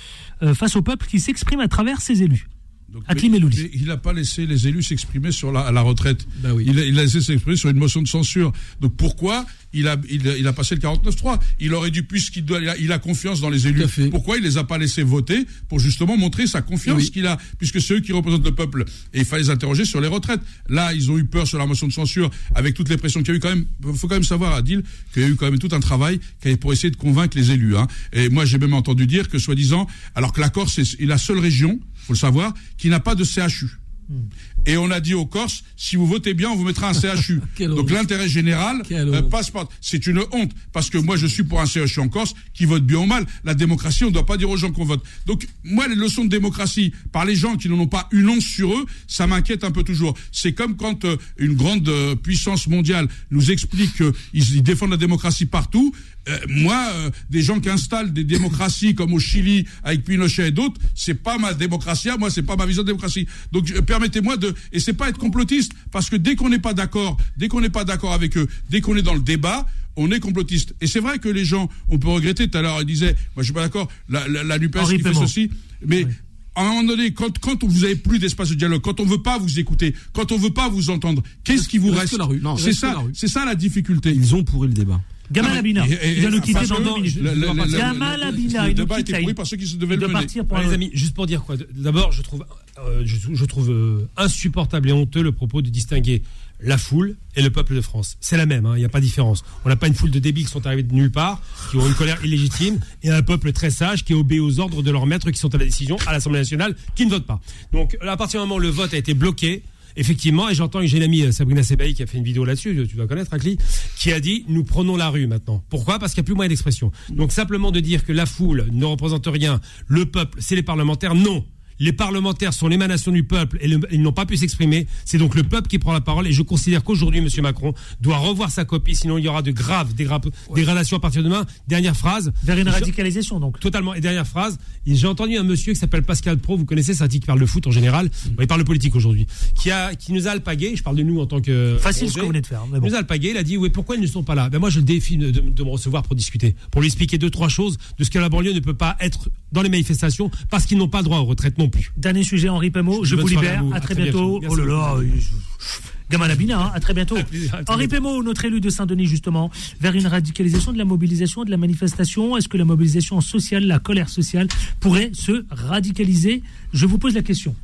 euh, face au peuple qui s'exprime à travers ses élus. Donc, Aklim mais- Elouli. mais Il n'a pas laissé les élus s'exprimer sur la, retraite. Bah oui. il, a, il a laissé s'exprimer sur une motion de censure. Donc pourquoi il a, il, il passé le 49-3 Il aurait dû, puisqu'il doit, il a, il a confiance dans les élus, pourquoi il les a pas laissés voter pour justement montrer sa confiance Oui. qu'il a, puisque c'est eux qui représentent le peuple. Et il fallait les interroger sur les retraites. Là, ils ont eu peur sur la motion de censure avec toutes les pressions qu'il y a eu quand même. faut quand même savoir, Adil, qu'il y a eu quand même tout un travail pour essayer de convaincre les élus. Hein. Et moi, j'ai même entendu dire que soi-disant, alors que la Corse est la seule région, faut le savoir, qui n'a pas de CHU. Et on a dit aux Corses, si vous votez bien, on vous mettra un CHU. Donc l'intérêt général euh, passe par. C'est une honte parce que moi je suis pour un CHU en Corse qui vote bien ou mal. La démocratie, on ne doit pas dire aux gens qu'on vote. Donc moi les leçons de démocratie par les gens qui n'en ont pas une once sur eux, ça m'inquiète un peu toujours. C'est comme quand euh, une grande euh, puissance mondiale nous explique qu'ils ils défendent la démocratie partout. Euh, moi, des gens qui installent des démocraties comme au Chili avec Pinochet et d'autres, c'est pas ma démocratie. Moi, c'est pas ma vision de démocratie. Donc, permettez-moi de, et c'est pas être complotiste, parce que dès qu'on n'est pas d'accord, dès qu'on n'est pas d'accord avec eux, dès qu'on est dans le débat, on est complotiste. Et c'est vrai que les gens, on peut regretter. Tout à l'heure, ils disaient, moi, je suis pas d'accord. La, la, la Nupes qui fait ceci, mais. À un moment donné, quand, quand vous avez plus d'espace de dialogue, quand on veut pas vous écouter, quand on veut pas vous entendre, qu'est-ce qui vous reste reste C'est ça, c'est ça la difficulté. Ils ont pourri le débat. Gamal Abina, il va nous quitter dans deux minutes. Gamal Abina, le débat était pourri par ceux qui se devaient le mener. partir pour un- les amis, juste pour dire quoi. D'abord, je trouve, euh, je, je trouve euh, insupportable et honteux le propos de distinguer la foule et le peuple de France. C'est la même, hein, il n'y a pas de différence. On n'a pas une foule de débiles qui sont arrivés de nulle part, qui ont une colère illégitime, et un peuple très sage qui obéit aux ordres de leurs maîtres qui sont à la décision à l'Assemblée nationale, qui ne votent pas. Donc, à partir du moment où le vote a été bloqué, effectivement, et j'entends que j'ai une amie euh, Sabrina Sebaï qui a fait une vidéo là-dessus, tu dois connaître, Akli, qui a dit nous prenons la rue maintenant. Pourquoi? Parce qu'il n'y a plus moyen d'expression. Donc simplement de dire que la foule ne représente rien, le peuple, c'est les parlementaires, non. Les parlementaires sont l'émanation du peuple et le- ils n'ont pas pu s'exprimer. C'est donc le peuple qui prend la parole. Et je considère qu'aujourd'hui, M. Macron doit revoir sa copie, sinon il y aura de graves dégra- dégradations à partir de demain. Dernière phrase. Vers une radicalisation, donc. Totalement. Et dernière phrase, j'ai entendu un monsieur qui s'appelle Pascal Pro, vous connaissez, c'est un type qui parle de foot en général, Bon, il parle de politique aujourd'hui, qui, a, qui nous a alpagué, je parle de nous en tant que... Facile ce que vous venez de faire. Mais bon. nous a alpagué, il a dit, oui, pourquoi ils ne sont pas là? Ben Moi, je le défie de, de- de me recevoir pour discuter, pour lui expliquer deux, trois choses de ce que la banlieue ne peut pas être dans les manifestations, parce qu'ils n'ont pas le droit aux retraites non plus. Dernier sujet, Henri Pémo. Je vous libère. à vous. À À très très bientôt. bientôt. Oh là là. Euh, Gamin Labina, hein. à très bientôt. Henri. Pémo, notre élu de Saint-Denis, justement, vers une radicalisation de la mobilisation, de la manifestation. Est-ce que la mobilisation sociale, la colère sociale pourrait se radicaliser? Je vous pose la question.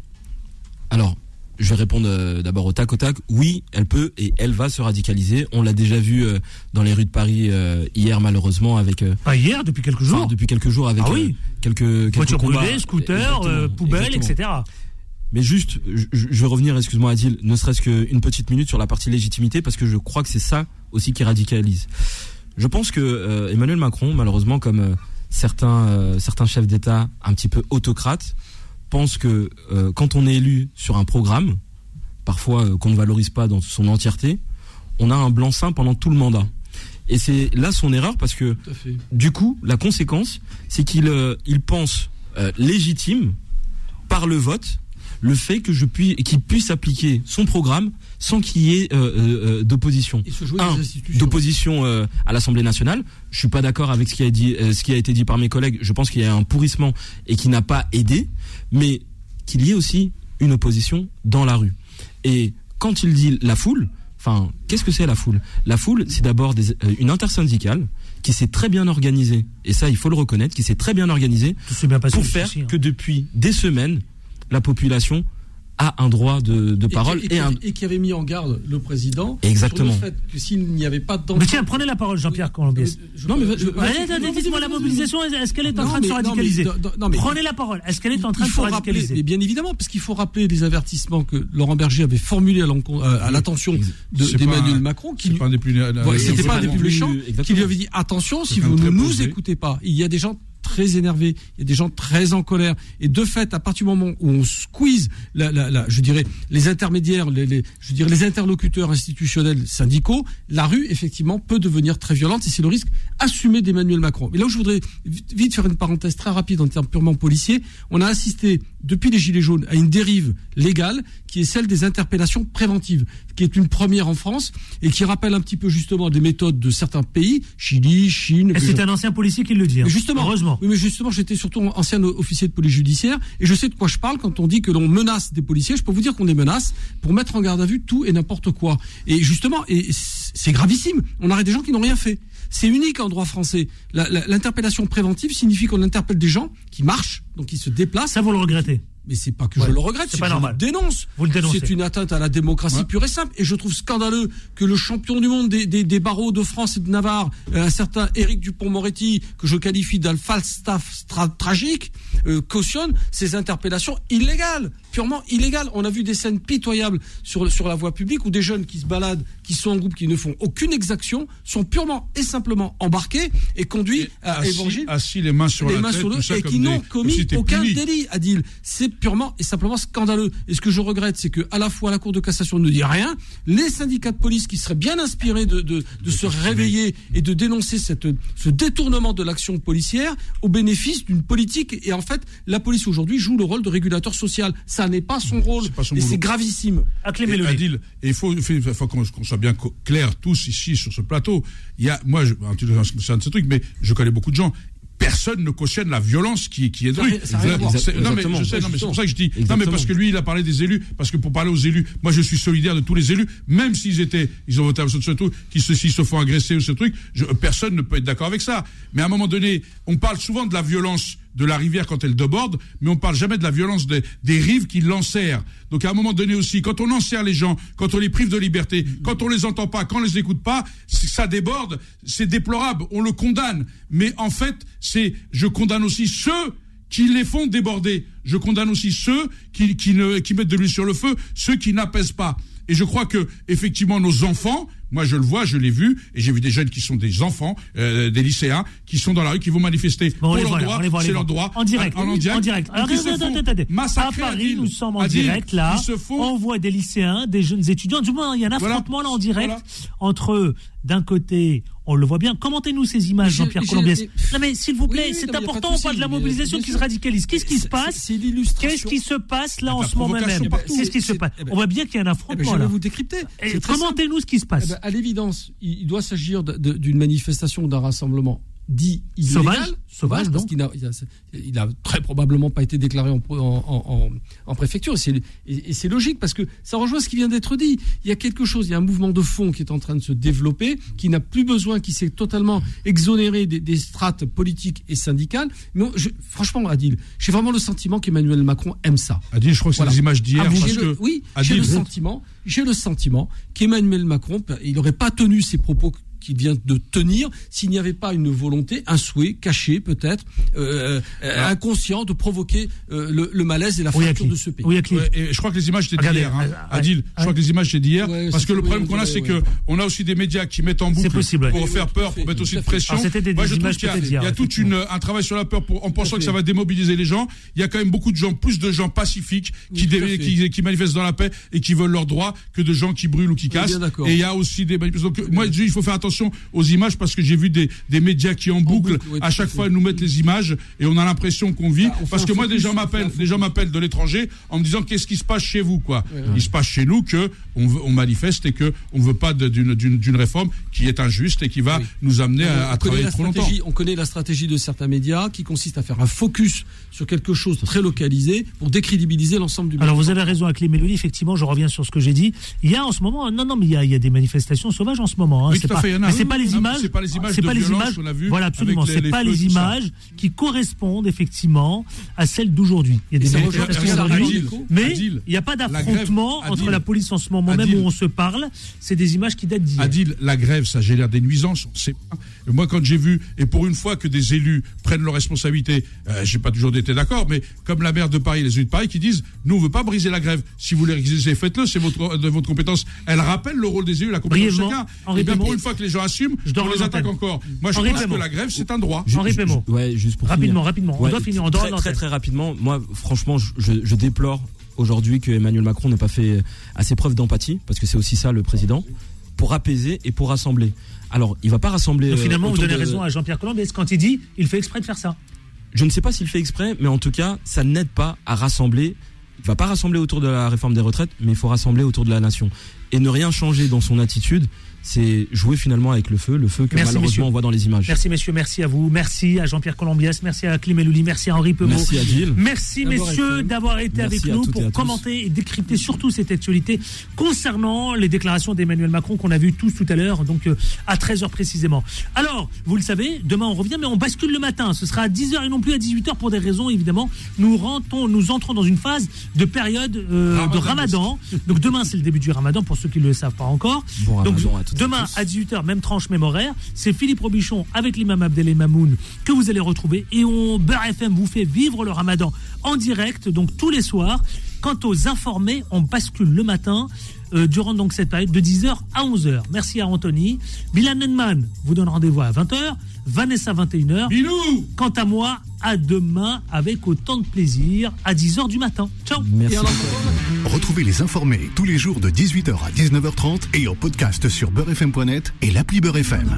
Alors, je vais répondre euh, d'abord au tac au tac. Oui, elle peut et elle va se radicaliser. On l'a déjà vu euh, dans les rues de Paris euh, hier, malheureusement, avec. Pas hier, depuis quelques jours. enfin, depuis quelques jours, avec Ah oui. quelques, quelques Voitures combats. brûlées, scooters, euh, poubelles, etc. Mais juste, je, je vais revenir, excuse-moi Adil, ne serait-ce qu'une petite minute sur la partie légitimité, parce que je crois que c'est ça aussi qui radicalise. Je pense que euh, Emmanuel Macron, malheureusement, comme euh, certains, certains chefs d'État un petit peu autocrates, pense que euh, quand on est élu sur un programme, parfois euh, qu'on ne valorise pas dans son entièreté, on a un blanc-seing pendant tout le mandat. Et c'est là son erreur parce que du coup, la conséquence, c'est qu'il euh, il pense légitime par le vote le fait que je puis qu'il puisse appliquer son programme sans qu'il y ait euh, euh, euh, d'opposition. D'opposition euh, à l'Assemblée nationale. Je suis pas d'accord avec ce qui a dit, ce qui a été dit par mes collègues. Je pense qu'il y a un pourrissement et qui n'a pas aidé, mais qu'il y ait aussi une opposition dans la rue. Et quand il dit la foule, enfin, qu'est-ce que c'est la foule? La foule, c'est d'abord une intersyndicale qui s'est très bien organisée, et ça, il faut le reconnaître, qui s'est très bien organisée bien pour faire hein. que depuis des semaines, la population a un droit de, de Et parole qui- et, un. et qui avait mis en garde le président Exactement. sur le fait que s'il n'y avait pas de Mais tiens, prenez la parole, Jean-Pierre Colombier. Je- Non, mais dites-moi la mobilisation, est-ce qu'elle est en train de se radicaliser non, non, mais- Prenez la parole. Est-ce qu'elle est en train de se radicaliser et bien évidemment, parce qu'il faut rappeler les avertissements que Laurent Berger avait formulés à, euh, l'attention d'Emmanuel Macron, qui C'est lui- pas un des plus. Ouais, c'était pas un des plus méchants, qui lui avait dit attention, si vous ne nous écoutez pas, il y a des gens très énervés, il y a des gens très en colère, et de fait, à partir du moment où on squeeze, la, la, la- je dirais, les intermédiaires, les, les- je dirais, les interlocuteurs institutionnels, syndicaux, la rue, effectivement, peut devenir très violente, et c'est le risque assumé d'Emmanuel Macron. Mais là où je voudrais vite faire une parenthèse très rapide en termes purement policiers, on a assisté depuis les Gilets jaunes à une dérive légale qui est celle des interpellations préventives, qui est une première en France et qui rappelle un petit peu justement des méthodes de certains pays, Chili, Chine. C'est un ancien policier qui le dit. hein. justement, Heureusement. Oui, mais justement, j'étais surtout ancien officier de police judiciaire et je sais de quoi je parle quand on dit que l'on menace des policiers. Je peux vous dire qu'on les menace pour mettre en garde à vue tout et n'importe quoi. Et justement, et c'est gravissime. On arrête des gens qui n'ont rien fait. C'est unique en droit français. La- la- L'interpellation préventive signifie qu'on interpelle des gens qui marchent, donc qui se déplacent. Ça, vous le regrettez? Mais c'est pas que Ouais, je le regrette, c'est que je normal. le dénonce. Vous le dénoncez. C'est une atteinte à la démocratie Ouais. pure et simple. Et je trouve scandaleux que le champion du monde des, des, des barreaux de France et de Navarre, euh, un certain Éric Dupont-Moretti, que je qualifie d'un Falstaff tragique, euh, cautionne ces interpellations illégales, purement illégales. On a vu des scènes pitoyables sur, sur la voie publique où des jeunes qui se baladent, qui sont en groupe, qui ne font aucune exaction, sont purement et simplement embarqués et conduits à assis, évangile assis les mains sur les la mains tête, sur le et qui n'ont commis aucun puni. délit, Adil. C'est purement et simplement scandaleux. Et ce que je regrette, c'est que à la fois la Cour de cassation ne dit rien, les syndicats de police qui seraient bien inspirés de, de, de se réveiller et de dénoncer cette, ce détournement de l'action policière au bénéfice d'une politique. Et en fait, la police aujourd'hui joue le rôle de régulateur social. Ça n'est pas son rôle. C'est pas son et c'est gravissime. Et et il faut, qu'on soit bien clair tous ici sur ce plateau. Il y a, moi, je, petit- c'est un de ces trucs, mais je connais beaucoup de gens. Personne ne cautionne la violence qui, qui est. C'est- Non, mais Exactement. je sais, non, mais c'est pour ça que je dis. Non, mais parce que lui, il a parlé des élus. Parce que pour parler aux élus, moi, je suis solidaire de tous les élus, même s'ils étaient, ils ont voté à ce truc, qu'ils se, se font agresser ou ce truc, je- personne ne peut être d'accord avec ça. Mais à un moment donné, on parle souvent de la violence de la rivière quand elle déborde, mais on parle jamais de la violence des, des rives qui l'enserrent. Donc à un moment donné aussi, quand on enserre les gens, quand on les prive de liberté, quand on les entend pas, quand on les écoute pas, ça déborde, c'est déplorable, on le condamne. Mais en fait, c'est, je condamne aussi ceux qui les font déborder. Je condamne aussi ceux qui, qui, ne, qui mettent de l'huile sur le feu, ceux qui n'apaisent pas. Et je crois que effectivement nos enfants, Moi, je le vois, je l'ai vu, et j'ai vu des jeunes qui sont des enfants, euh, des lycéens, qui sont dans la rue, qui vont manifester Bon, on pour les leur voit là, droit. on les voit, on les C'est voit. leur droit. En direct, En, en direct. en direct. Alors, attendez, font attendez, massacrer À Paris, nous sommes en direct là. Ils se font On voit des lycéens, des jeunes étudiants. Du moins, il y a un Voilà. affrontement là en direct Voilà. entre d'un côté, on le voit bien. Commentez-nous ces images, Jean-Pierre Colombiès. j'ai- Non mais s'il vous plaît, Oui, oui, c'est important. On parle de la mobilisation qui se radicalise. Qu'est-ce qui se passe C'est l'illustration. Qu'est-ce qui se passe là Ah, en ce moment même. Qu'est-ce qui se passe eh ben- On voit bien qu'il y a un Eh ben, affrontement je vais là. vous décrypter. Simple. Commentez-nous ce qui se passe. Eh ben, à l'évidence, il, doit s'agir d'une manifestation, ou d'un rassemblement dit illégal, Sauvage, sauvage, parce qu'il a, il a très probablement pas été déclaré en, en, en- en- en préfecture. Et c'est logique parce que ça rejoint ce qui vient d'être dit. Il y a quelque chose, il y a un mouvement de fond qui est en train de se développer, qui n'a plus besoin, qui s'est totalement exonéré des, des strates politiques et syndicales. Mais je- franchement, Adil, j'ai vraiment le sentiment qu'Emmanuel Macron aime ça. Adil, je crois que c'est Voilà. des images d'hier. Ah, que oui, j'ai le sentiment, j'ai le sentiment qu'Emmanuel Macron, il n'aurait pas tenu ses propos qu'il vient de tenir s'il n'y avait pas une volonté, un souhait caché peut-être, euh, euh, inconscient de provoquer euh, le, le malaise et la fracture de ce pays. Oui. Ouais, et je crois que les images étaient d'hier. Hein. Adil, je crois que les images étaient d'hier. Ouais, parce que le problème on qu'on a, c'est ouais. que on a aussi des médias qui mettent en boucle possible, ouais. pour Oui, faire oui, peur, tout pour mettre aussi tout de pression. Alors, c'était des- Moi, des je trouve qu'il y a, il y a une, un travail sur la peur pour, en pensant que ça va démobiliser les gens. Il y a quand même beaucoup de gens, plus de gens pacifiques qui, tout dé- qui, qui manifestent dans la paix et qui veulent leurs droits que de gens qui brûlent ou qui cassent. Et il y a aussi des manifestations. Donc, moi, il faut faire attention aux images parce que j'ai vu des, des médias qui en boucle, boucle, oui, à chaque fois fait. nous mettent les images et on a l'impression qu'on vit. Ah, parce que moi, des focus, gens m'appellent, des gens m'appellent de l'étranger en me disant qu'est-ce qui se passe chez vous, quoi? Il se passe chez nous que on, veut- on manifeste et que on veut pas d'une d'une d'une réforme qui est injuste et qui va Oui. nous amener à, à travailler trop longtemps. on connaît la stratégie de certains médias qui consiste à faire un focus sur quelque chose de très localisé pour décrédibiliser l'ensemble du Alors vous avez raison avec les mélodies, effectivement, je reviens sur ce que j'ai dit. Il y a en ce moment, non, non, mais il y a, il y a des manifestations sauvages en ce moment. Hein. Oui, c'est tout à pas, en a. mais c'est pas les images. c'est pas les images c'est pas les images. Voilà, absolument. C'est pas les images qui correspondent effectivement à celles d'aujourd'hui. Il y a des manifestations mais il n'y a pas d'affrontement entre la police en ce moment même où on se parle. C'est des images qui datent d'hier. Adil, la grève, ça génère des nuisances. On sait pas. Et Moi, quand j'ai vu, et pour une fois que des élus prennent leurs responsabilités, euh, j'ai pas toujours été d'accord, mais comme la maire de Paris, les élus de Paris qui disent, nous, on veut pas briser la grève. Si vous voulez briser, faites-le, c'est votre, de votre compétence. Elle rappelle le rôle des élus, la compétence de chacun. Et bien, pour une fois que les gens assument, Je dois on les attaque encore. Moi, je Henri pense que la grève, c'est un droit. Henri Pémont. Ouais, juste pour Rapidement, finir. rapidement. On Ouais, doit finir. On doit très, très, très rapidement. Moi, franchement, je, déplore aujourd'hui que Emmanuel Macron n'ait pas fait assez preuve d'empathie, parce que c'est aussi ça le président, pour apaiser et pour rassembler. Alors, il va pas rassembler. Donc euh, finalement, vous donnez de- raison à Jean-Pierre Colombiès quand il dit il fait exprès de faire ça? Je ne sais pas s'il fait exprès, mais en tout cas, ça n'aide pas à rassembler. Il va pas rassembler autour de la réforme des retraites, mais il faut rassembler autour de la nation. Et ne rien changer dans son attitude, c'est jouer finalement avec le feu, le feu que Merci, malheureusement messieurs. on voit dans les images. Merci messieurs, merci à vous, merci à Jean-Pierre Colombias, merci à Clim Elouli, merci à Henri Pemeau. Merci Adil. Merci D'abord, messieurs d'avoir été Merci avec à nous à pour commenter et décrypter surtout cette actualité concernant les déclarations d'Emmanuel Macron qu'on a vues tous tout à l'heure, donc euh, à 13h précisément. Alors, vous le savez, demain on revient, mais on bascule le matin. Ce sera à 10h et non plus à 18h pour des raisons évidemment. Nous rentrons, nous entrons dans une phase de période euh, de Ramadan. Donc demain c'est le début du Ramadan pour ceux qui ne le savent pas encore. Bon Donc Ramadan à toutes et demain à 18h, même tranche, même horaire, c'est Philippe Robichon avec l'imam Abdel Mamoun que vous allez retrouver. Et on, Beurre FM vous fait vivre le ramadan en direct, donc tous les soirs. Quant aux informés, on bascule le matin euh, durant donc cette période de 10h à 11h. Merci à Anthony. Bilan Nenman vous donne rendez-vous à 20h. Vanessa 21h. Bilou Quant à moi, à demain avec autant de plaisir à 10h du matin. Ciao Merci. Et Retrouvez les informés tous les jours de 18h à 19h30 et en podcast sur beurrefm.net et l'appli Beurre FM.